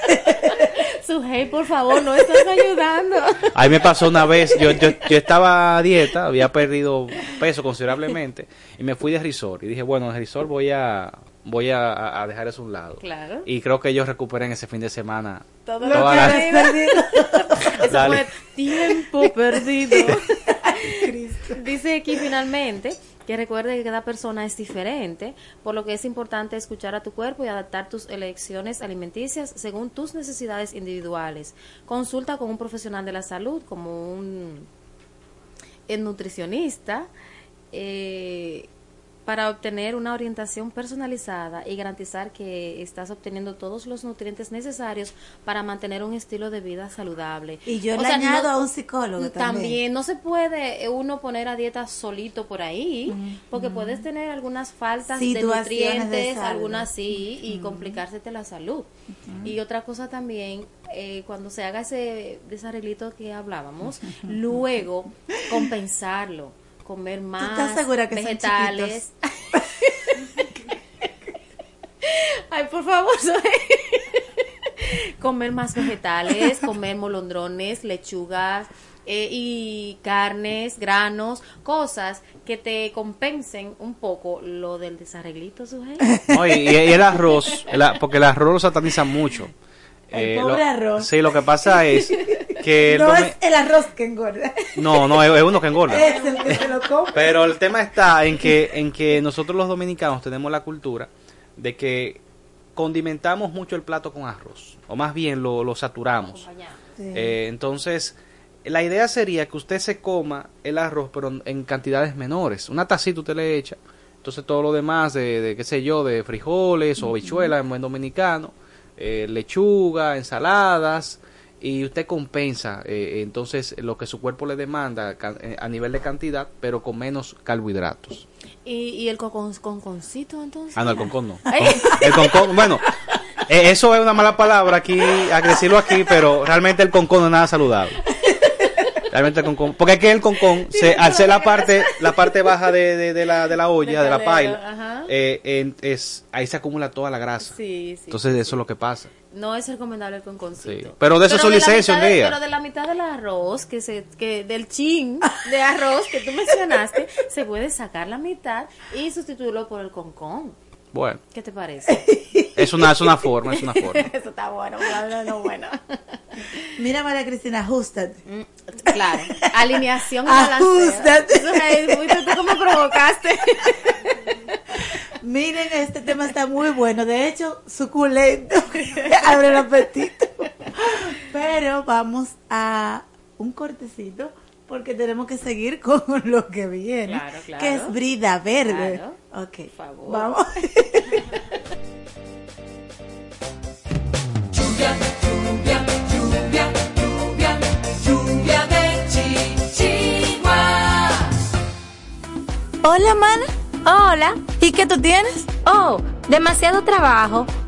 Sujei, por favor, no estás ayudando. A mí me pasó una vez, yo, yo, yo estaba a dieta, había perdido peso considerablemente y me fui de resort y dije, bueno, de resort voy a voy a, a dejar eso a un lado. Claro. Y creo que yo recuperé en ese fin de semana Todo lo que perdido. Eso Dale. fue tiempo perdido. Dice aquí finalmente que recuerde que cada persona es diferente, por lo que es importante escuchar a tu cuerpo y adaptar tus elecciones alimenticias según tus necesidades individuales. Consulta con un profesional de la salud, como un el nutricionista, eh, para obtener una orientación personalizada y garantizar que estás obteniendo todos los nutrientes necesarios para mantener un estilo de vida saludable. Y yo O le sea, añado no- a un psicólogo también. También no se puede uno poner a dieta solito por ahí, porque puedes tener algunas faltas de nutrientes, algunas sí, y complicársete la salud. Y otra cosa también, eh, cuando se haga ese desarreglito que hablábamos, luego compensarlo, comer más estás segura que son vegetales. Ay, por favor, comer más vegetales, comer molondrones, lechugas eh, y carnes, granos, cosas que te compensen un poco lo del desarreglito, Sujei. No, y, y el arroz, el porque el arroz lo sataniza mucho. Eh, El pobre lo- arroz. Sí, lo que pasa es que... no es el arroz que engorda. no, no, es, es uno que engorda. Es el que se lo come. Pero el tema está en que, en que nosotros los dominicanos tenemos la cultura de que condimentamos mucho el plato con arroz, o más bien lo, lo saturamos. Eh, entonces, la idea sería que usted se coma el arroz, pero en- en cantidades menores. Una tacita usted le echa, entonces todo lo demás de, de qué sé yo, de frijoles o habichuelas en buen dominicano, eh, lechuga, ensaladas, y usted compensa eh, entonces lo que su cuerpo le demanda eh, a nivel de cantidad, pero con menos carbohidratos. ¿Y, y el conconcito entonces? Ah, no, el concón no. Ay. El concón, bueno, eh, eso es una mala palabra aquí, a decirlo aquí, pero realmente el concón no es nada saludable. Realmente el concón, porque es que el concón, se, al ser la parte, la parte baja de, de, de la, de la olla, de la paila, eh, en- es, ahí se acumula toda la grasa. Sí, sí. Entonces eso es lo que pasa. No es recomendable el conconcito. Sí. Pero de eso son la licencia un día. Pero de la mitad del arroz, que se, que del chin de arroz que tú mencionaste, se puede sacar la mitad y sustituirlo por el concón. Bueno, ¿Qué te parece? es una, es una forma, es una forma. Eso está bueno, claro, no bueno. Mira, María Cristina, ajustate. Claro, alineación y balanceo. Ajustate. Eso es, ¿viste tú cómo provocaste? Miren, este tema está muy bueno. De hecho, suculento. Abre el apetito. Pero vamos a un cortecito porque tenemos que seguir con lo que viene. Claro, claro. Que es brida verde. Claro. Ok. favor. Vamos. Lluvia, lluvia, lluvia, lluvia, lluvia de Chichigua. Hola, mana. Hola. ¿Y qué tú tienes? Oh, demasiado trabajo,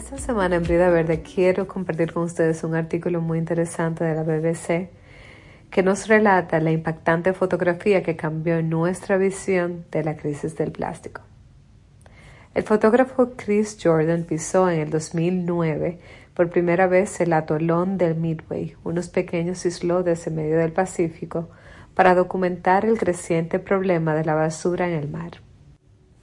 Esta semana en Brida Verde quiero compartir con ustedes un artículo muy interesante de la BBC que nos relata la impactante fotografía que cambió nuestra visión de la crisis del plástico. El fotógrafo Chris Jordan pisó en el 2009 por primera vez el atolón del Midway, unos pequeños islotes en medio del Pacífico, para documentar el creciente problema de la basura en el mar.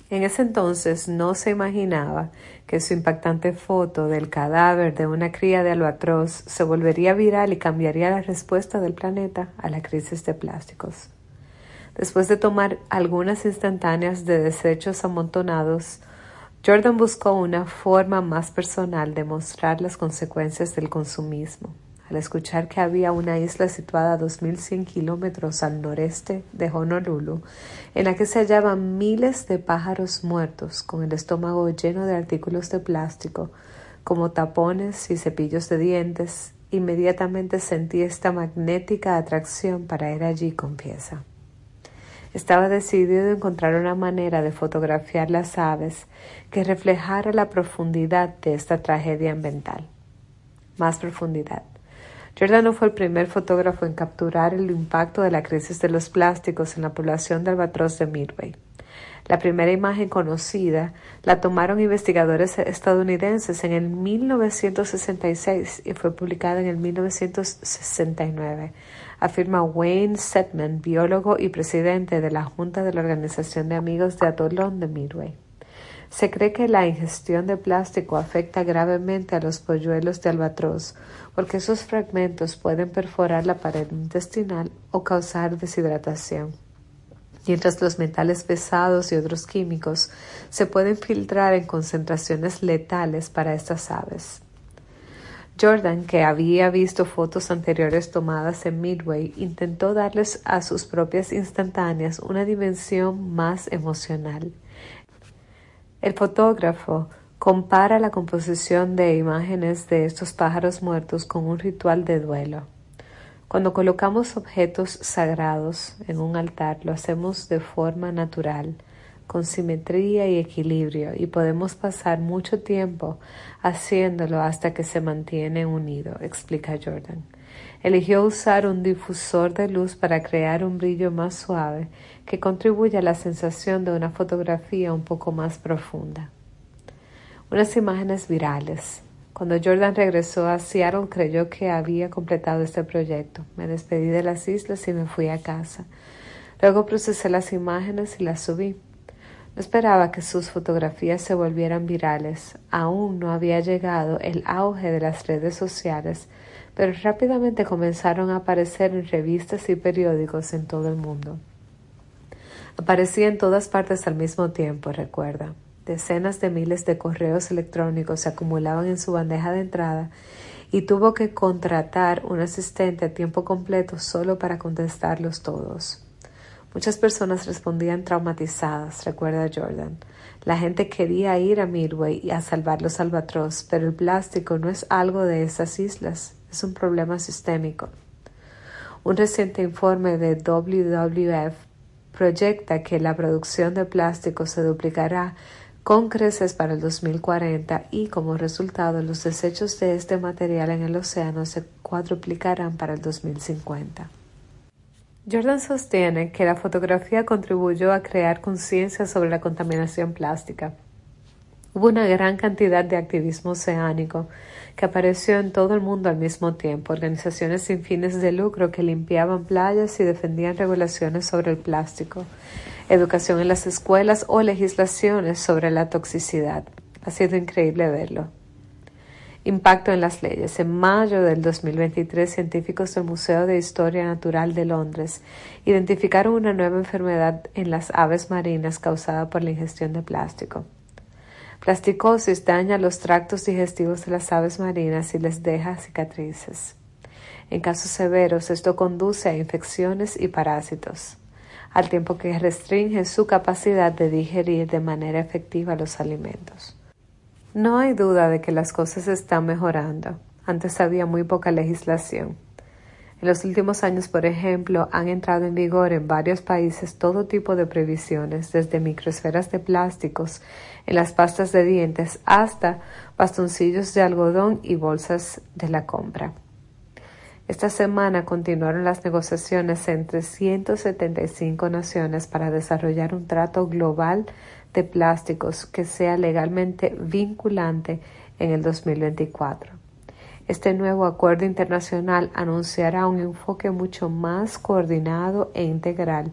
En ese entonces no se imaginaba que su impactante foto del cadáver de una cría de albatros se volvería viral y cambiaría la respuesta del planeta a la crisis de plásticos. Después de tomar algunas instantáneas de desechos amontonados, Jordan buscó una forma más personal de mostrar las consecuencias del consumismo. Al escuchar que había una isla situada a 2.100 kilómetros al noreste de Honolulu, en la que se hallaban miles de pájaros muertos con el estómago lleno de artículos de plástico, como tapones y cepillos de dientes, inmediatamente sentí esta magnética atracción para ir allí con pieza. Estaba decidido a encontrar una manera de fotografiar las aves que reflejara la profundidad de esta tragedia ambiental. Más profundidad. Jordan no fue el primer fotógrafo en capturar el impacto de la crisis de los plásticos en la población de albatros de Midway. La primera imagen conocida la tomaron investigadores estadounidenses en el 1966 y fue publicada en el 1969, afirma Wayne Setman, biólogo y presidente de la Junta de la Organización de Amigos de Atolón de Midway. Se cree que la ingestión de plástico afecta gravemente a los polluelos de albatros porque esos fragmentos pueden perforar la pared intestinal o causar deshidratación mientras los metales pesados y otros químicos se pueden filtrar en concentraciones letales para estas aves. Jordan, que había visto fotos anteriores tomadas en Midway, intentó darles a sus propias instantáneas una dimensión más emocional. El fotógrafo compara la composición de imágenes de estos pájaros muertos con un ritual de duelo. Cuando colocamos objetos sagrados en un altar, lo hacemos de forma natural, con simetría y equilibrio, y podemos pasar mucho tiempo haciéndolo hasta que se mantiene unido, explica Jordan. Eligió usar un difusor de luz para crear un brillo más suave que contribuye a la sensación de una fotografía un poco más profunda. Unas imágenes virales. Cuando Jordan regresó a Seattle creyó que había completado este proyecto. Me despedí de las islas y me fui a casa. Luego procesé las imágenes y las subí. No esperaba que sus fotografías se volvieran virales. Aún no había llegado el auge de las redes sociales, pero rápidamente comenzaron a aparecer en revistas y periódicos en todo el mundo. Aparecía en todas partes al mismo tiempo, recuerda. Decenas de miles de correos electrónicos se acumulaban en su bandeja de entrada y tuvo que contratar un asistente a tiempo completo solo para contestarlos todos. Muchas personas respondían traumatizadas, recuerda Jordan. La gente quería ir a Midway y a salvar los albatros, pero el plástico no es algo de esas islas, es un problema sistémico. Un reciente informe de WWF proyecta que la producción de plástico se duplicará con creces para el 2040 y como resultado los desechos de este material en el océano se cuadruplicarán para el 2050. Jordan sostiene que la fotografía contribuyó a crear conciencia sobre la contaminación plástica. Hubo una gran cantidad de activismo oceánico que apareció en todo el mundo al mismo tiempo, organizaciones sin fines de lucro que limpiaban playas y defendían regulaciones sobre el plástico, educación en las escuelas o legislaciones sobre la toxicidad. Ha sido increíble verlo. Impacto en las leyes. En mayo del 2023, científicos del Museo de Historia Natural de Londres identificaron una nueva enfermedad en las aves marinas causada por la ingestión de plástico. Plasticosis daña los tractos digestivos de las aves marinas y les deja cicatrices. En casos severos, esto conduce a infecciones y parásitos, al tiempo que restringe su capacidad de digerir de manera efectiva los alimentos. No hay duda de que las cosas están mejorando. Antes había muy poca legislación. En los últimos años, por ejemplo, han entrado en vigor en varios países todo tipo de prohibiciones, desde microesferas de plásticos en las pastas de dientes hasta bastoncillos de algodón y bolsas de la compra. Esta semana continuaron las negociaciones entre 175 naciones para desarrollar un trato global de plásticos que sea legalmente vinculante en el 2024. Este nuevo acuerdo internacional anunciará un enfoque mucho más coordinado e integral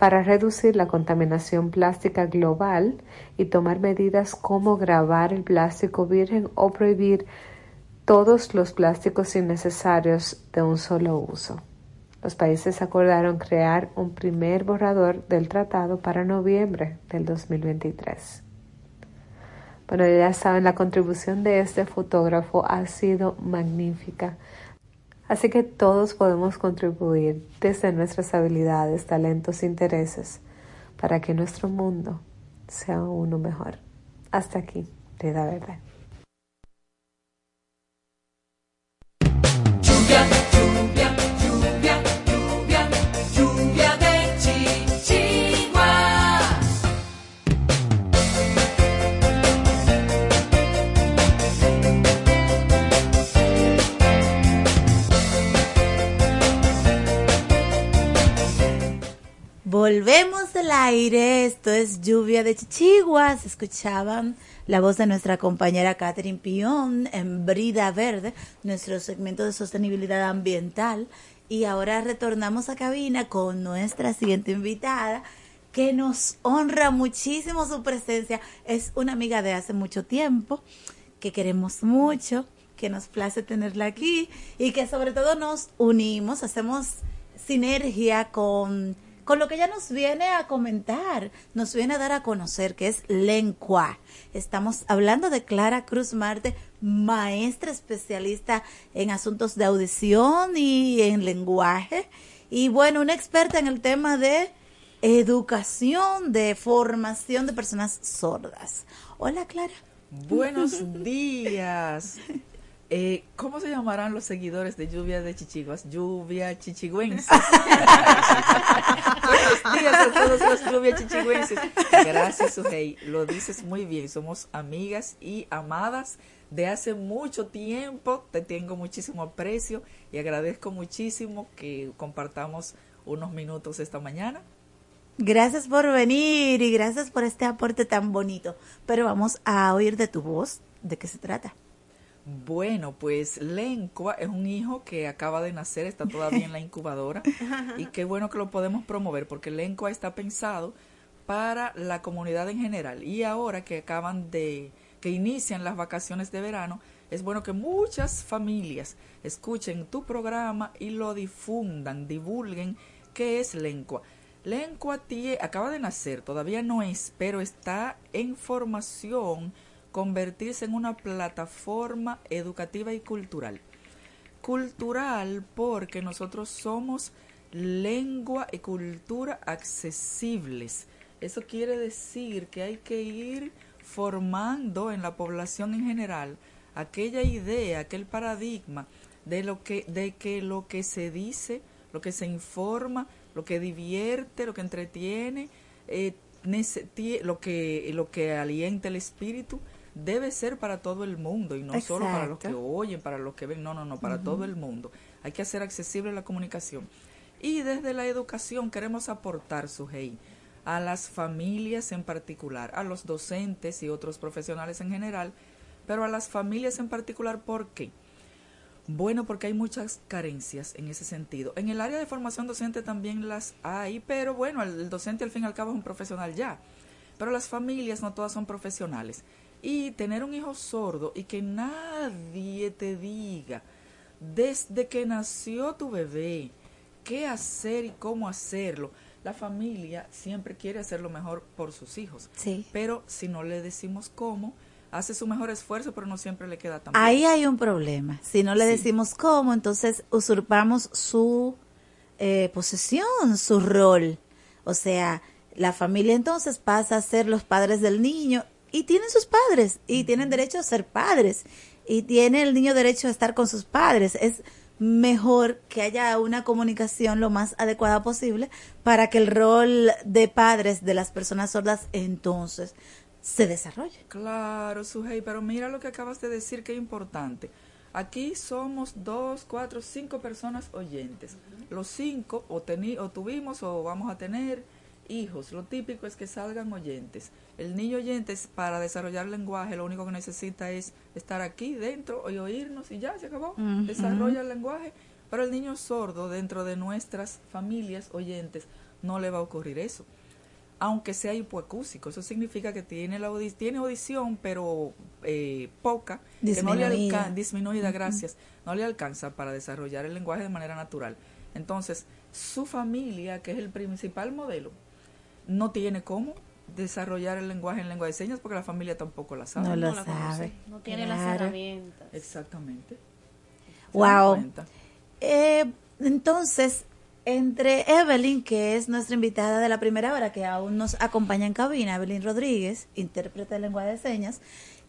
para reducir la contaminación plástica global y tomar medidas como grabar el plástico virgen o prohibir todos los plásticos innecesarios de un solo uso. Los países acordaron crear un primer borrador del tratado para noviembre del 2023. Bueno, ya saben, la contribución de este fotógrafo ha sido magnífica. Así que todos podemos contribuir desde nuestras habilidades, talentos e intereses para que nuestro mundo sea uno mejor. Hasta aquí, Vida Verde. Lluvia, lluvia, Volvemos al aire, esto es lluvia de chichiguas. Escuchaban la voz de nuestra compañera Catherine Pion en Brida Verde, nuestro segmento de sostenibilidad ambiental. Y ahora retornamos a cabina con nuestra siguiente invitada, que nos honra muchísimo su presencia. Es una amiga de hace mucho tiempo, que queremos mucho, que nos place tenerla aquí y que sobre todo nos unimos, hacemos sinergia con con lo que ella nos viene a comentar, nos viene a dar a conocer, que es lengua. Estamos hablando de Clara Cruz Marte, maestra especialista en asuntos de audición y en lenguaje. Y bueno, una experta en el tema de educación, de formación de personas sordas. Hola, Clara. Buenos días. Eh, ¿Cómo se llamarán los seguidores de Lluvia de Chichiguas? Lluvia chichigüenses. Buenos días a todos los lluvia chichigüenses. Gracias, Sujei. Lo dices muy bien. Somos amigas y amadas de hace mucho tiempo. Te tengo muchísimo aprecio y agradezco muchísimo que compartamos unos minutos esta mañana. Gracias por venir y gracias por este aporte tan bonito. Pero vamos a oír de tu voz de qué se trata. Bueno, pues Lencua es un hijo que acaba de nacer, está todavía en la incubadora. Y qué bueno que lo podemos promover porque Lencua está pensado para la comunidad en general. Y ahora que acaban de, que inician las vacaciones de verano, es bueno que muchas familias escuchen tu programa y lo difundan, divulguen qué es Lencua. Lencua acaba de nacer, todavía no es, pero está en formación convertirse en una plataforma educativa y cultural. Cultural porque nosotros somos lengua y cultura accesibles. Eso quiere decir que hay que ir formando en la población en general aquella idea, aquel paradigma de lo que de que lo que se dice, lo que se informa, lo que divierte, lo que entretiene, eh, lo que lo que alienta el espíritu debe ser para todo el mundo y no solo para los que oyen, para los que ven, no, no, no, para todo el mundo. Hay que hacer accesible la comunicación. Y desde la educación queremos aportar, Sujei, a las familias en particular, a los docentes y otros profesionales en general, pero a las familias en particular, ¿por qué? Bueno, porque hay muchas carencias en ese sentido. En el área de formación docente también las hay, pero bueno, el docente al fin y al cabo es un profesional ya. Pero las familias no todas son profesionales. Y tener un hijo sordo y que nadie te diga desde que nació tu bebé qué hacer y cómo hacerlo. La familia siempre quiere hacer lo mejor por sus hijos. Sí. Pero si no le decimos cómo, hace su mejor esfuerzo, pero no siempre le queda tan bien. Ahí hay un problema. Si no le Sí. decimos cómo, entonces usurpamos su eh, posesión, su rol. O sea, la familia entonces pasa a ser los padres del niño y tienen sus padres y tienen derecho a ser padres y tiene el niño derecho a estar con sus padres. Es mejor que haya una comunicación lo más adecuada posible para que el rol de padres de las personas sordas entonces se desarrolle. Claro, Sujei, pero mira lo que acabas de decir que importante. Aquí somos dos, cuatro, cinco personas oyentes. Los cinco o, o tuvimos o vamos a tener hijos. Lo típico es que salgan oyentes. El niño oyente para desarrollar lenguaje lo único que necesita es estar aquí dentro y oírnos y ya se acabó. Desarrolla el lenguaje. Pero el niño sordo dentro de nuestras familias oyentes no le va a ocurrir eso aunque sea hipoacúsico. Eso significa que tiene la audi- tiene audición, pero eh, poca, que no le Disminuida. disminuida, Ujú. gracias, no le alcanza para desarrollar el lenguaje de manera natural. Entonces, su familia, que es el principal modelo, no tiene cómo desarrollar el lenguaje en lengua de señas porque la familia tampoco la sabe. No lo la sabe. conoce. No tiene las herramientas. Exactamente. Wow. Eh, entonces, entre Evelyn, que es nuestra invitada de la primera hora, que aún nos acompaña en cabina, Evelyn Rodríguez, intérprete de lengua de señas,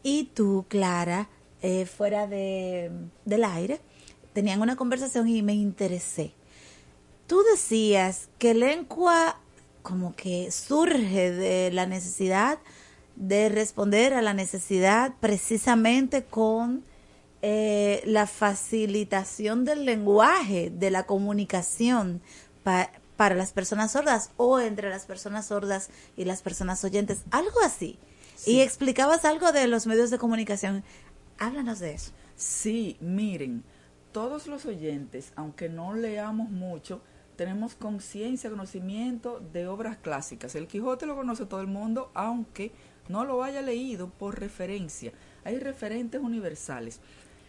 y tú, Clara, eh, fuera de, del aire, tenían una conversación y me interesé. Tú decías que lengua como que surge de la necesidad de responder a la necesidad precisamente con eh, la facilitación del lenguaje, de la comunicación pa- para las personas sordas o entre las personas sordas y las personas oyentes, algo así. Y explicabas algo de los medios de comunicación. Háblanos de eso. Sí, miren, todos los oyentes, aunque no leamos mucho, tenemos conciencia, conocimiento de obras clásicas. El Quijote lo conoce todo el mundo, aunque no lo haya leído por referencia. Hay referentes universales.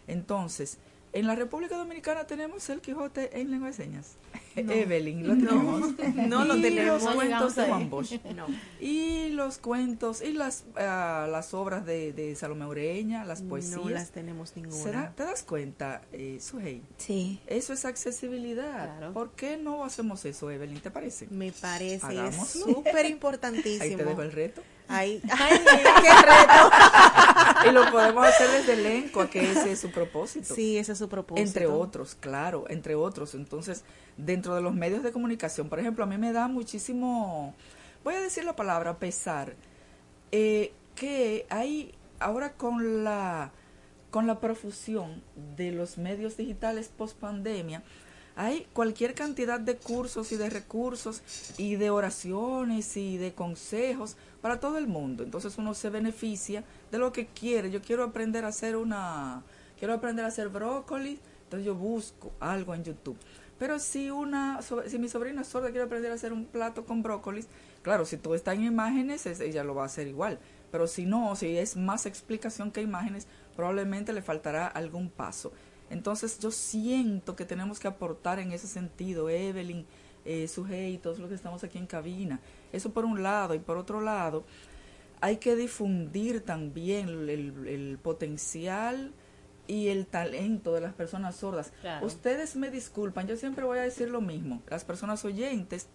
Entonces, En la República Dominicana tenemos el Quijote en lengua de señas. No. Evelyn, lo No. tenemos. No lo Y tenemos. Los No cuentos de. Juan Bosch. No. Y los cuentos y las, ah, las obras de, de Salomé Ureña, las poesías. No las tenemos ninguna. ¿Será- ¿Te das cuenta, eh, Suhey? Sí. Eso es accesibilidad. ¿Por qué no hacemos eso, Evelyn? ¿Te parece? Me parece, es Hagámoslo. súper importantísimo. Ahí te dejo el reto. Ay, ay, qué reto. y lo podemos hacer desde elenco, que ese es su propósito. Sí, ese es su propósito. Entre otros, claro, entre otros. Entonces, dentro de los medios de comunicación, por ejemplo, a mí me da muchísimo, voy a decir la palabra pesar, eh, que hay ahora con la con la profusión de los medios digitales post pandemia, hay cualquier cantidad de cursos y de recursos y de oraciones y de consejos para todo el mundo. Entonces uno se beneficia de lo que quiere. Yo quiero aprender a hacer una, quiero aprender a hacer brócoli, entonces yo busco algo en YouTube. Pero si una, si mi sobrina sorda quiere aprender a hacer un plato con brócolis, claro, si todo está en imágenes, es- ella lo va a hacer igual. Pero si no, si es más explicación que imágenes, probablemente le faltará algún paso. Entonces yo siento que tenemos que aportar en ese sentido, Evelyn, eh, Sujei, todos los que estamos aquí en cabina. Eso por un lado. Y por otro lado, hay que difundir también el potencial y el talento de las personas sordas. Claro. Ustedes me disculpan, yo siempre voy a decir lo mismo. Las personas oyentes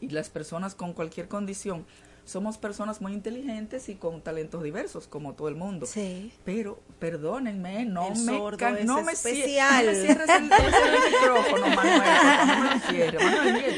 y las personas con cualquier condición somos personas muy inteligentes y con talentos diversos, como todo el mundo. Sí. Pero, perdónenme, no El me, sordo es no me, especial. no me cierres el, micrófono, Manuel, no me lo cierres, Manuel,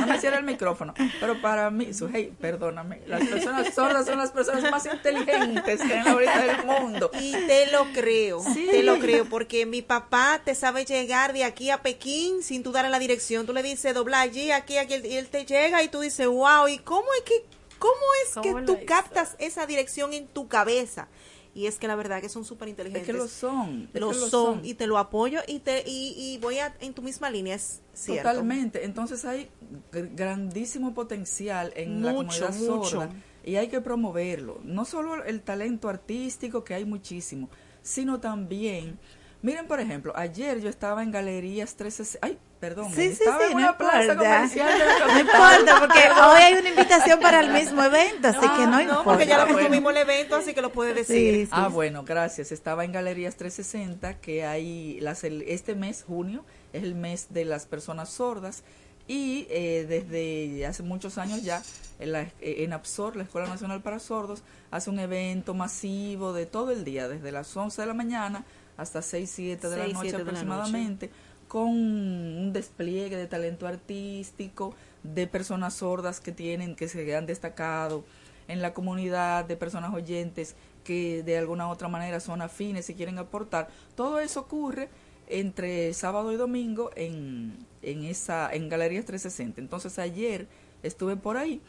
no me cierres el micrófono. Pero para mí, Sujei, perdóname, las personas sordas son las personas más inteligentes que hay en la ahorita del mundo. Y te lo creo, Sí. te lo creo, porque mi papá te sabe llegar de aquí a Pekín sin tú darle la dirección. Tú le dices dobla allí, aquí, aquí, y él te llega y tú dices, wow, ¿y cómo es que, cómo es ¿Cómo que tú hizo? captas esa dirección en tu cabeza? Y es que la verdad que son súper inteligentes. Es que lo son, Lo son, son. y te lo apoyo y te y, y voy a, en tu misma línea, es cierto. Totalmente. Entonces hay gr- grandísimo potencial en la comunidad mucho. sorda y hay que promoverlo. No solo el talento artístico, que hay muchísimo, sino también, miren por ejemplo, ayer yo estaba en Galerías 13... Ay, perdón, Sí, sí, estaba sí, en no una plaza importa. comercial No importa, porque hoy hay una invitación para el mismo evento, así que no No, importa. porque ya lo consumimos el evento, así que lo puedes decir. Ah, bueno, gracias. Estaba en Galerías 360, que hay las, el- este mes, junio, es el mes de las personas sordas. Y eh, desde hace muchos años ya, en, la, en APSOR, la Escuela Nacional para Sordos, hace un evento masivo de todo el día, desde las 11 de la mañana hasta 6, 7 de la 6, noche 7 de la noche. aproximadamente, con un despliegue de talento artístico, de personas sordas que tienen, que se han destacado en la comunidad, de personas oyentes que de alguna u otra manera son afines y quieren aportar. Todo eso ocurre entre sábado y domingo en, en esa en Galerías 360. Entonces ayer estuve por ahí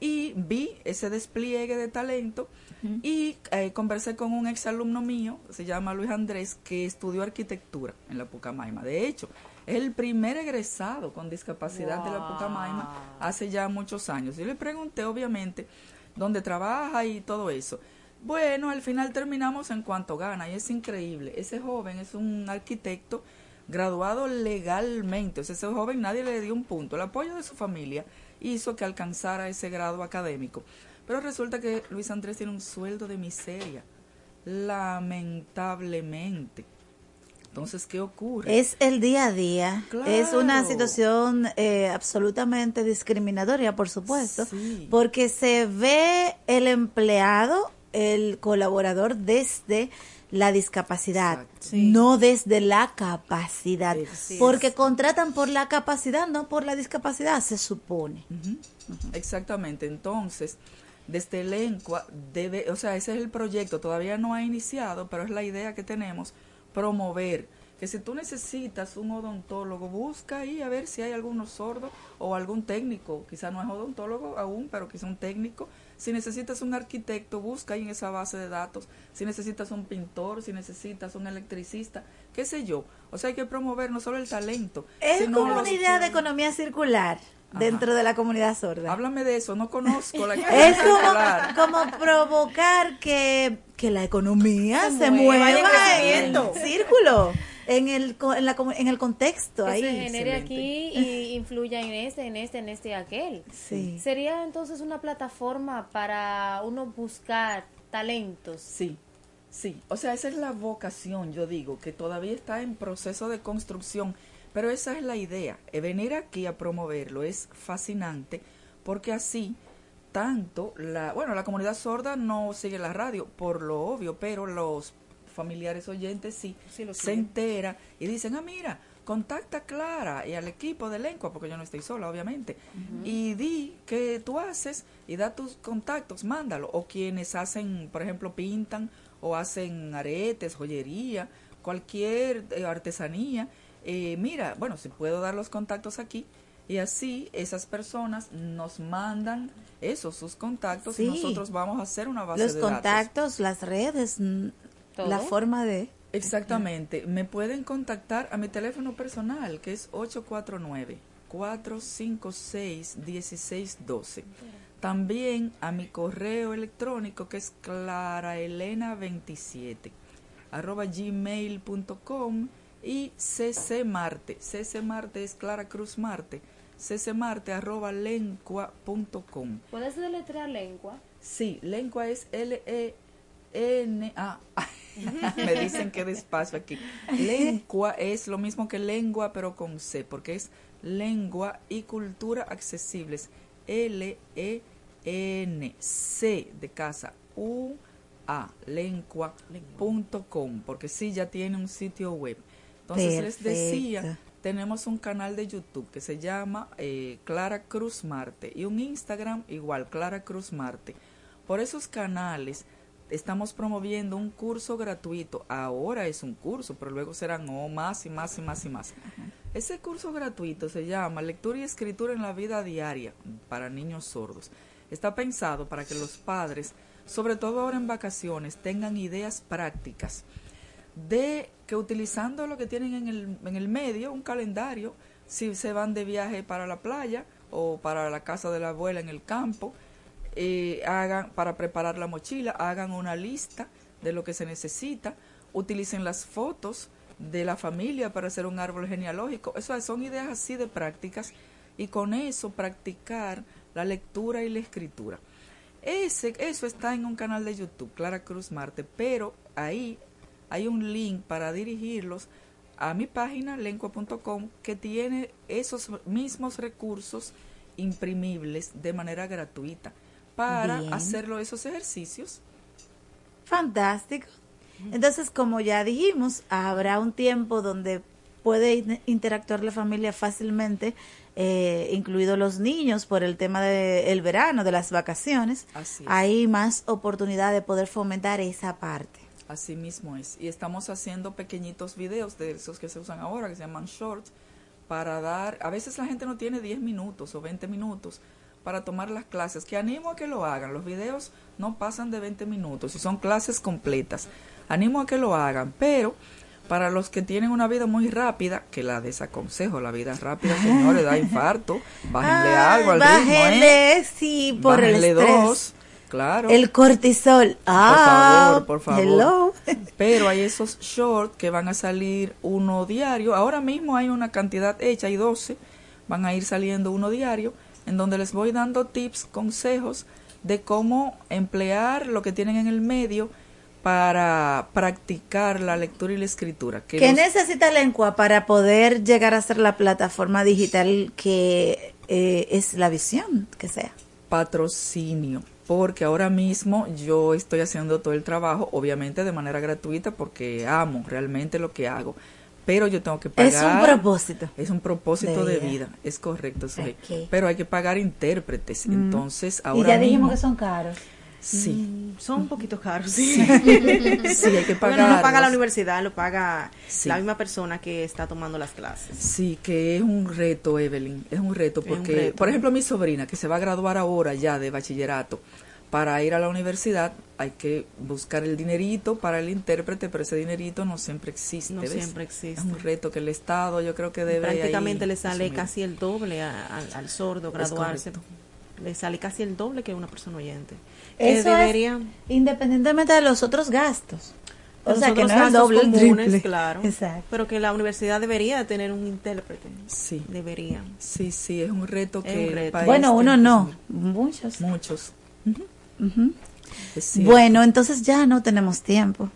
y vi ese despliegue de talento y eh, conversé con un exalumno mío, se llama Luis Andrés, que estudió arquitectura en la Pucamaima. De hecho, es el primer egresado con discapacidad de la Pucamaima hace ya muchos años. Yo le pregunté, obviamente, dónde trabaja y todo eso. Bueno, al final terminamos en cuanto gana y es increíble. Ese joven es un arquitecto graduado legalmente. O sea, ese joven nadie le dio un punto. El apoyo de su familia hizo que alcanzara ese grado académico. Pero resulta que Luis Andrés tiene un sueldo de miseria. Lamentablemente. Entonces, ¿qué ocurre? Es el día a día. Es una Claro. situación eh, absolutamente discriminatoria, por supuesto, porque se ve el empleado, el colaborador desde la discapacidad, no desde la capacidad, Así es. porque contratan por la capacidad, no por la discapacidad, se supone. Exactamente. Entonces, desde el ENCUA debe, o sea, ese es el proyecto, todavía no ha iniciado, pero es la idea que tenemos, promover que si tú necesitas un odontólogo, busca ahí a ver si hay alguno sordo o algún técnico, quizá no es odontólogo aún, pero quizá un técnico. Si necesitas un arquitecto, busca ahí en esa base de datos. Si necesitas un pintor, si necesitas un electricista, qué sé yo. O sea, hay que promover no solo el talento, Es sino como una idea de economía circular dentro de la comunidad sorda. Háblame de eso, no conozco la Es como, provocar que, que la economía Se se, mueva, en crecimiento. círculo. en el, co- en la, en el contexto que ahí. se genere aquí y influya en este, en este, en este y aquel. Sí. Sería entonces una plataforma para uno buscar talentos. Sí, sí. O sea, esa es la vocación, yo digo, que todavía está en proceso de construcción. Pero esa es la idea. eh, Venir aquí a promoverlo es fascinante porque así tanto la, bueno, la comunidad sorda no sigue la radio por lo obvio, pero los familiares oyentes sí, lo se entera y dicen, ah, mira, contacta a Clara y al equipo de Lencua, porque yo no estoy sola, obviamente, y di que tú haces y da tus contactos, mándalo. O quienes hacen, por ejemplo, pintan o hacen aretes, joyería, cualquier eh, artesanía. Eh, mira, bueno, si puedo dar los contactos aquí. Y así esas personas nos mandan eso, sus contactos, y nosotros vamos a hacer una base Los de datos. contactos, las redes, la forma de... Exactamente. Me pueden contactar a mi teléfono personal, que es 849-456-1612. También a mi correo electrónico, que es claraelena27, arroba gmail.com y ccmarte. ccmarte es Clara Cruz Marte. ccmarte arroba lencua.com. ¿Puedes deletrear lengua? Sí, lengua es L-E-N-A. Me dicen que despacio aquí. Lengua es lo mismo que lengua, pero con C, porque es lengua y cultura accesibles. L-E-N, C de casa, U-A, lengua.com, porque sí, ya tiene un sitio web. Entonces les decía, tenemos un canal de YouTube que se llama eh, Clara Cruz Marte y un Instagram igual, Clara Cruz Marte. Por esos canales estamos promoviendo un curso gratuito. Ahora es un curso, pero luego serán oh, más y más y más y más. Ese curso gratuito se llama Lectura y Escritura en la Vida Diaria para niños sordos. Está pensado para que los padres, sobre todo ahora en vacaciones, tengan ideas prácticas de que utilizando lo que tienen en el, en el medio, un calendario, si se van de viaje para la playa o para la casa de la abuela en el campo, eh, hagan para preparar la mochila, hagan una lista de lo que se necesita, utilicen las fotos de la familia para hacer un árbol genealógico. Eso son ideas así de prácticas y con eso practicar la lectura y la escritura. Ese, eso está en un canal de YouTube, Clara Cruz Marte, pero ahí hay un link para dirigirlos a mi página lencua.com que tiene esos mismos recursos imprimibles de manera gratuita para Bien. hacerlo esos ejercicios. Fantástico. Entonces, como ya dijimos, habrá un tiempo donde puede in- interactuar la familia fácilmente, eh, incluidos los niños, por el tema del verano, de las vacaciones. Así. Hay más oportunidad de poder fomentar esa parte. Así mismo es. Y estamos haciendo pequeñitos videos de esos que se usan ahora, que se llaman shorts, para dar, a veces la gente no tiene 10 minutos o 20 minutos para tomar las clases, que animo a que lo hagan. Los videos no pasan de 20 minutos y son clases completas. Animo a que lo hagan, pero para los que tienen una vida muy rápida, que la desaconsejo, la vida rápida, señores, da infarto, bájenle Ay, algo al ritmo, ¿eh? bájenle, sí, por Bájenle el estrés. dos, claro. El cortisol. Ah, Por favor, por favor. Hello. Pero hay esos shorts que van a salir uno diario. Ahora mismo hay una cantidad hecha, hay 12. Van a ir saliendo uno diario, en donde les voy dando tips, consejos de cómo emplear lo que tienen en el medio para practicar la lectura y la escritura. Que ¿Qué los- necesita Lengua para poder llegar a ser la plataforma digital que eh, es la visión que sea? patrocinio, porque ahora mismo yo estoy haciendo todo el trabajo, obviamente de manera gratuita, porque amo realmente lo que hago, pero yo tengo que pagar. Es un propósito. Es un propósito de de, vida. vida, es correcto, Soy. Ok. pero hay que pagar intérpretes, Mm. entonces y ahora ya dijimos mismo que son caros. Sí, Mm, son un poquito caros. Sí. Sí, hay que Bueno, no paga la universidad, lo paga Sí. la misma persona que está tomando las clases. Sí, que es un reto, Evelyn, es un reto un porque, reto. por ejemplo, mi sobrina que se va a graduar ahora ya de bachillerato, para ir a la universidad hay que buscar el dinerito para el intérprete, pero ese dinerito no siempre existe. No ¿ves? siempre existe. Es un reto que el Estado yo creo que debe Prácticamente ahí le sale asumir. casi el doble a- al- al sordo graduarse. Le sale casi el doble que a una persona oyente. Que Eso debería... es independientemente de los otros gastos. O sea, que no es doble, el comunes, triple. claro. Exacto. Pero que la universidad debería de tener un intérprete. Sí. Debería. Sí, sí, es un reto Es que un el reto. país Bueno, uno no, muchos. Muchos. Cierto. Bueno, entonces ya no tenemos tiempo.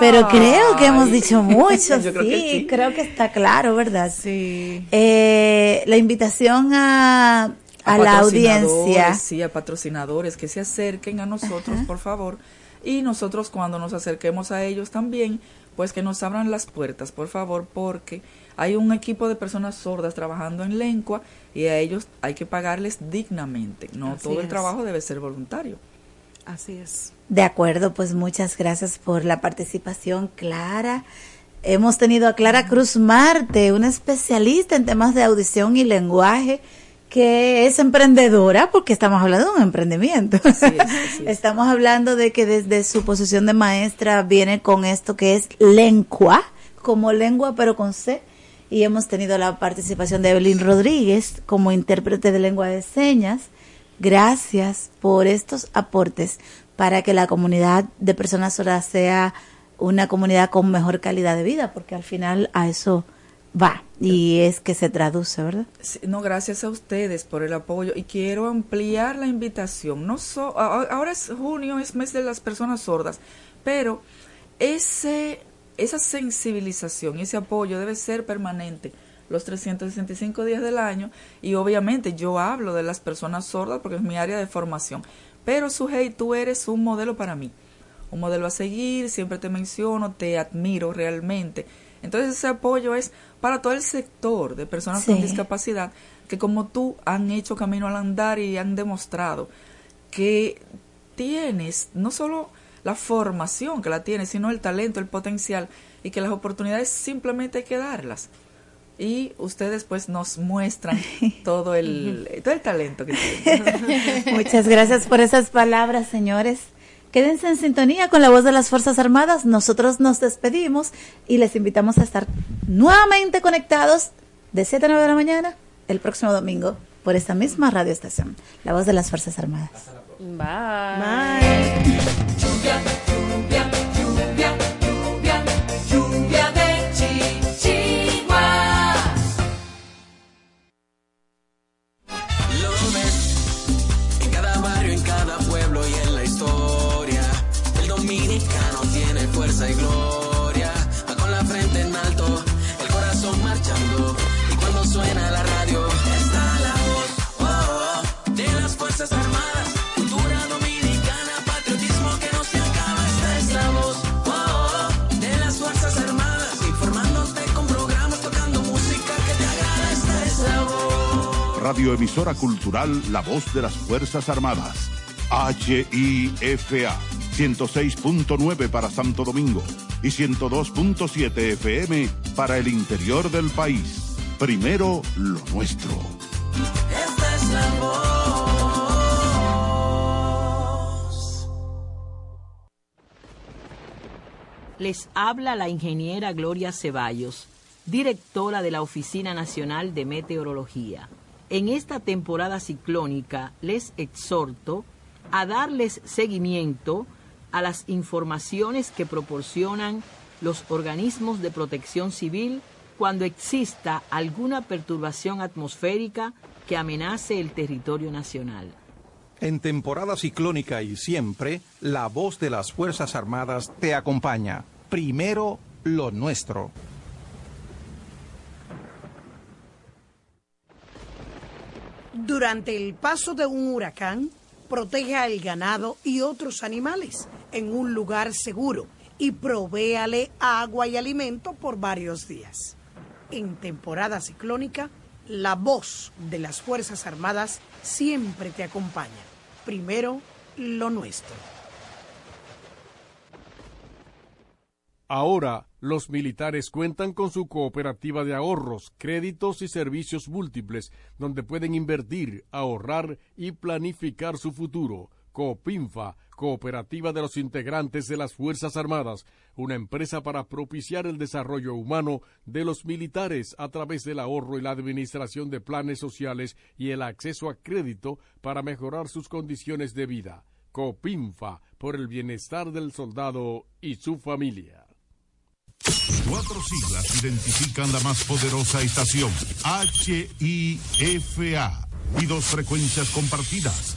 Pero creo que hemos dicho mucho, Yo creo sí, que sí. creo que está claro, ¿verdad? Sí. Eh, la invitación a, a, a la audiencia. Sí, a patrocinadores que se acerquen a nosotros, por favor. Y nosotros cuando nos acerquemos a ellos también, pues que nos abran las puertas, por favor, porque hay un equipo de personas sordas trabajando en lengua y a ellos hay que pagarles dignamente. No Así todo el trabajo debe ser voluntario. Así es. De acuerdo, pues muchas gracias por la participación, Clara. Hemos tenido a Clara Cruz Marte, una especialista en temas de audición y lenguaje, que es emprendedora, porque estamos hablando de un emprendimiento. Estamos hablando de que desde su posición de maestra viene con esto que es lengua, como lengua pero con C. Y hemos tenido la participación de Evelyn Rodríguez como intérprete de lengua de señas. Gracias por estos aportes para que la comunidad de personas sordas sea una comunidad con mejor calidad de vida, porque al final a eso va y es que se traduce, ¿verdad? No, gracias a ustedes por el apoyo y quiero ampliar la invitación. No so- ahora es junio, es mes de las personas sordas, pero ese esa sensibilización y ese apoyo debe ser permanente los 365 días del año y obviamente yo hablo de las personas sordas porque es mi área de formación, pero Sujei, tú eres un modelo para mí, un modelo a seguir, siempre te menciono, te admiro realmente. Entonces ese apoyo es para todo el sector de personas con discapacidad que como tú han hecho camino al andar y han demostrado que tienes no solo la formación que la tienes, sino el talento, el potencial y que las oportunidades simplemente hay que darlas. Y ustedes pues nos muestran todo el, todo el talento que tienen. Muchas gracias por esas palabras, señores. Quédense en sintonía con la voz de las Fuerzas Armadas. Nosotros nos despedimos y les invitamos a estar nuevamente conectados de 7 a 9 de la mañana el próximo domingo por esta misma radioestación, la voz de las Fuerzas Armadas. Bye. Lluvia, dominicano tiene fuerza y gloria. Va con la frente en alto, el corazón marchando. Y cuando suena la radio, está la voz oh, oh, de las Fuerzas Armadas. Cultura dominicana, patriotismo que no se acaba. Esta es la voz oh, oh, de las Fuerzas Armadas. Informándote con programas, tocando música que te agrada. Esta es la voz. Radioemisora Cultural La Voz de las Fuerzas Armadas. HIFA 106.9 para Santo Domingo y 102.7 FM para el interior del país. Primero lo nuestro. Esta es la voz. Les habla la ingeniera Gloria Ceballos, directora de la Oficina Nacional de Meteorología. En esta temporada ciclónica les exhorto a darles seguimiento a las informaciones que proporcionan los organismos de protección civil cuando exista alguna perturbación atmosférica que amenace el territorio nacional. En temporada ciclónica y siempre, la voz de las Fuerzas Armadas te acompaña. Primero, lo nuestro. Durante el paso de un huracán, proteja el ganado y otros animales en un lugar seguro y provéale agua y alimento por varios días. En temporada ciclónica, la voz de las Fuerzas Armadas siempre te acompaña. Primero, lo nuestro. Ahora, los militares cuentan con su cooperativa de ahorros, créditos y servicios múltiples, donde pueden invertir, ahorrar y planificar su futuro. Coopinfa, Cooperativa de los Integrantes de las Fuerzas Armadas, una empresa para propiciar el desarrollo humano de los militares a través del ahorro y la administración de planes sociales y el acceso a crédito para mejorar sus condiciones de vida. Copinfa, por el bienestar del soldado y su familia. Cuatro siglas identifican la más poderosa estación, HIFA, y dos frecuencias compartidas,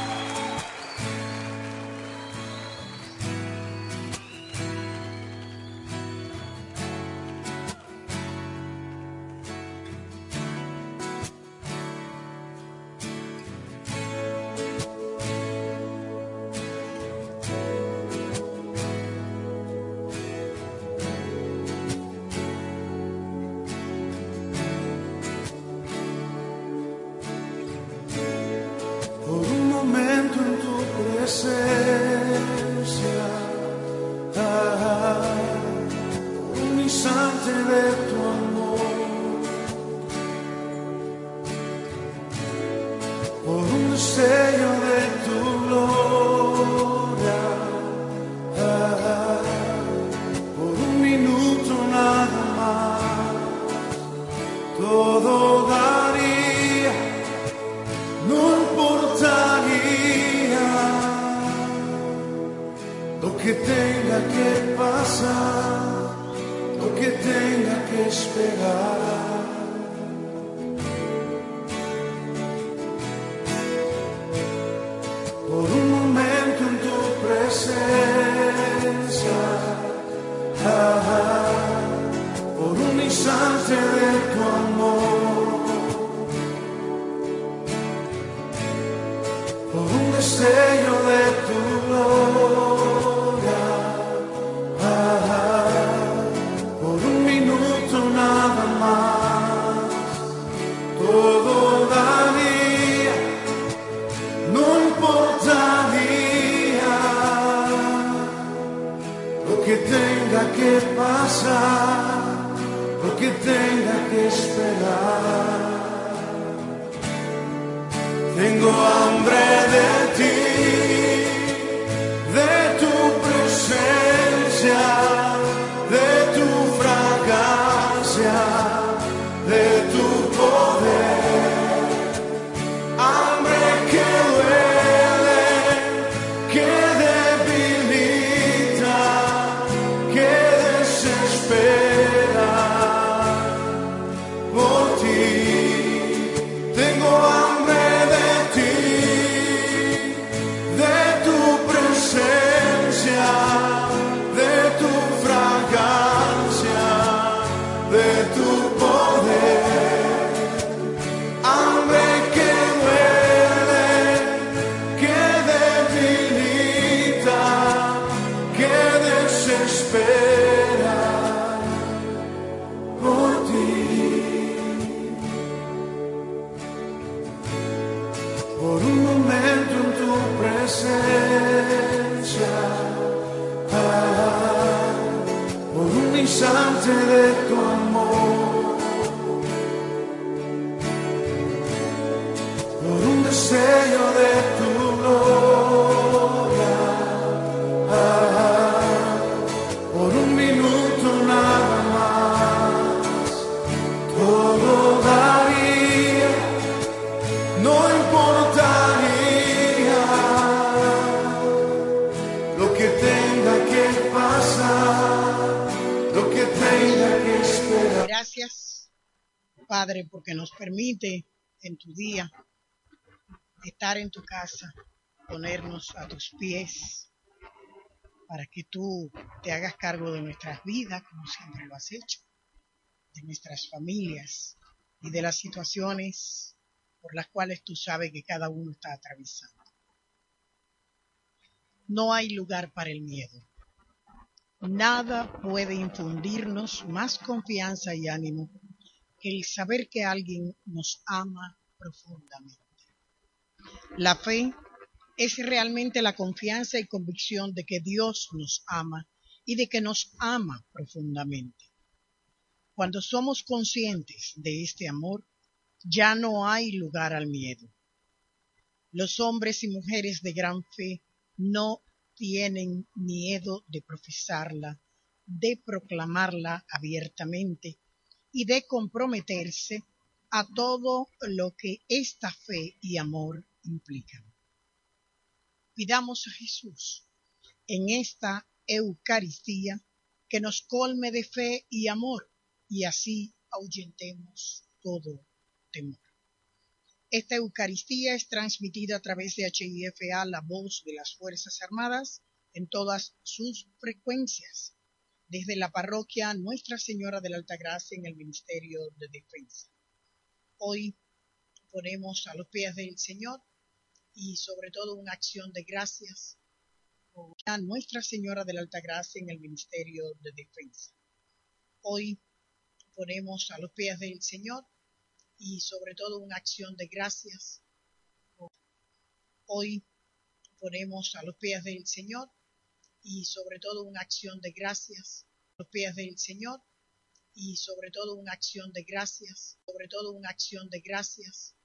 Que tenga que pasar, lo que tenga que esperar. Tengo hambre Padre, porque nos permite en tu día estar en tu casa, ponernos a tus pies, para que tú te hagas cargo de nuestras vidas, como siempre lo has hecho, de nuestras familias y de las situaciones por las cuales tú sabes que cada uno está atravesando. No hay lugar para el miedo. Nada puede infundirnos más confianza y ánimo el saber que alguien nos ama profundamente. La fe es realmente la confianza y convicción de que Dios nos ama y de que nos ama profundamente. Cuando somos conscientes de este amor, ya no hay lugar al miedo. Los hombres y mujeres de gran fe no tienen miedo de profesarla, de proclamarla abiertamente y de comprometerse a todo lo que esta fe y amor implican. Pidamos a Jesús en esta Eucaristía que nos colme de fe y amor y así ahuyentemos todo temor. Esta Eucaristía es transmitida a través de HIFA, la voz de las Fuerzas Armadas, en todas sus frecuencias, desde la parroquia Nuestra Señora de la Altagracia en el Ministerio de Defensa. Hoy ponemos a los pies del Señor y sobre todo una acción de gracias a Nuestra Señora de la Altagracia en el Ministerio de Defensa. Hoy ponemos a los pies del Señor y sobre todo una acción de gracias. Hoy ponemos a los pies del Señor y sobre todo una acción de gracias los pies del Señor y sobre todo una acción de gracias, sobre todo una acción de gracias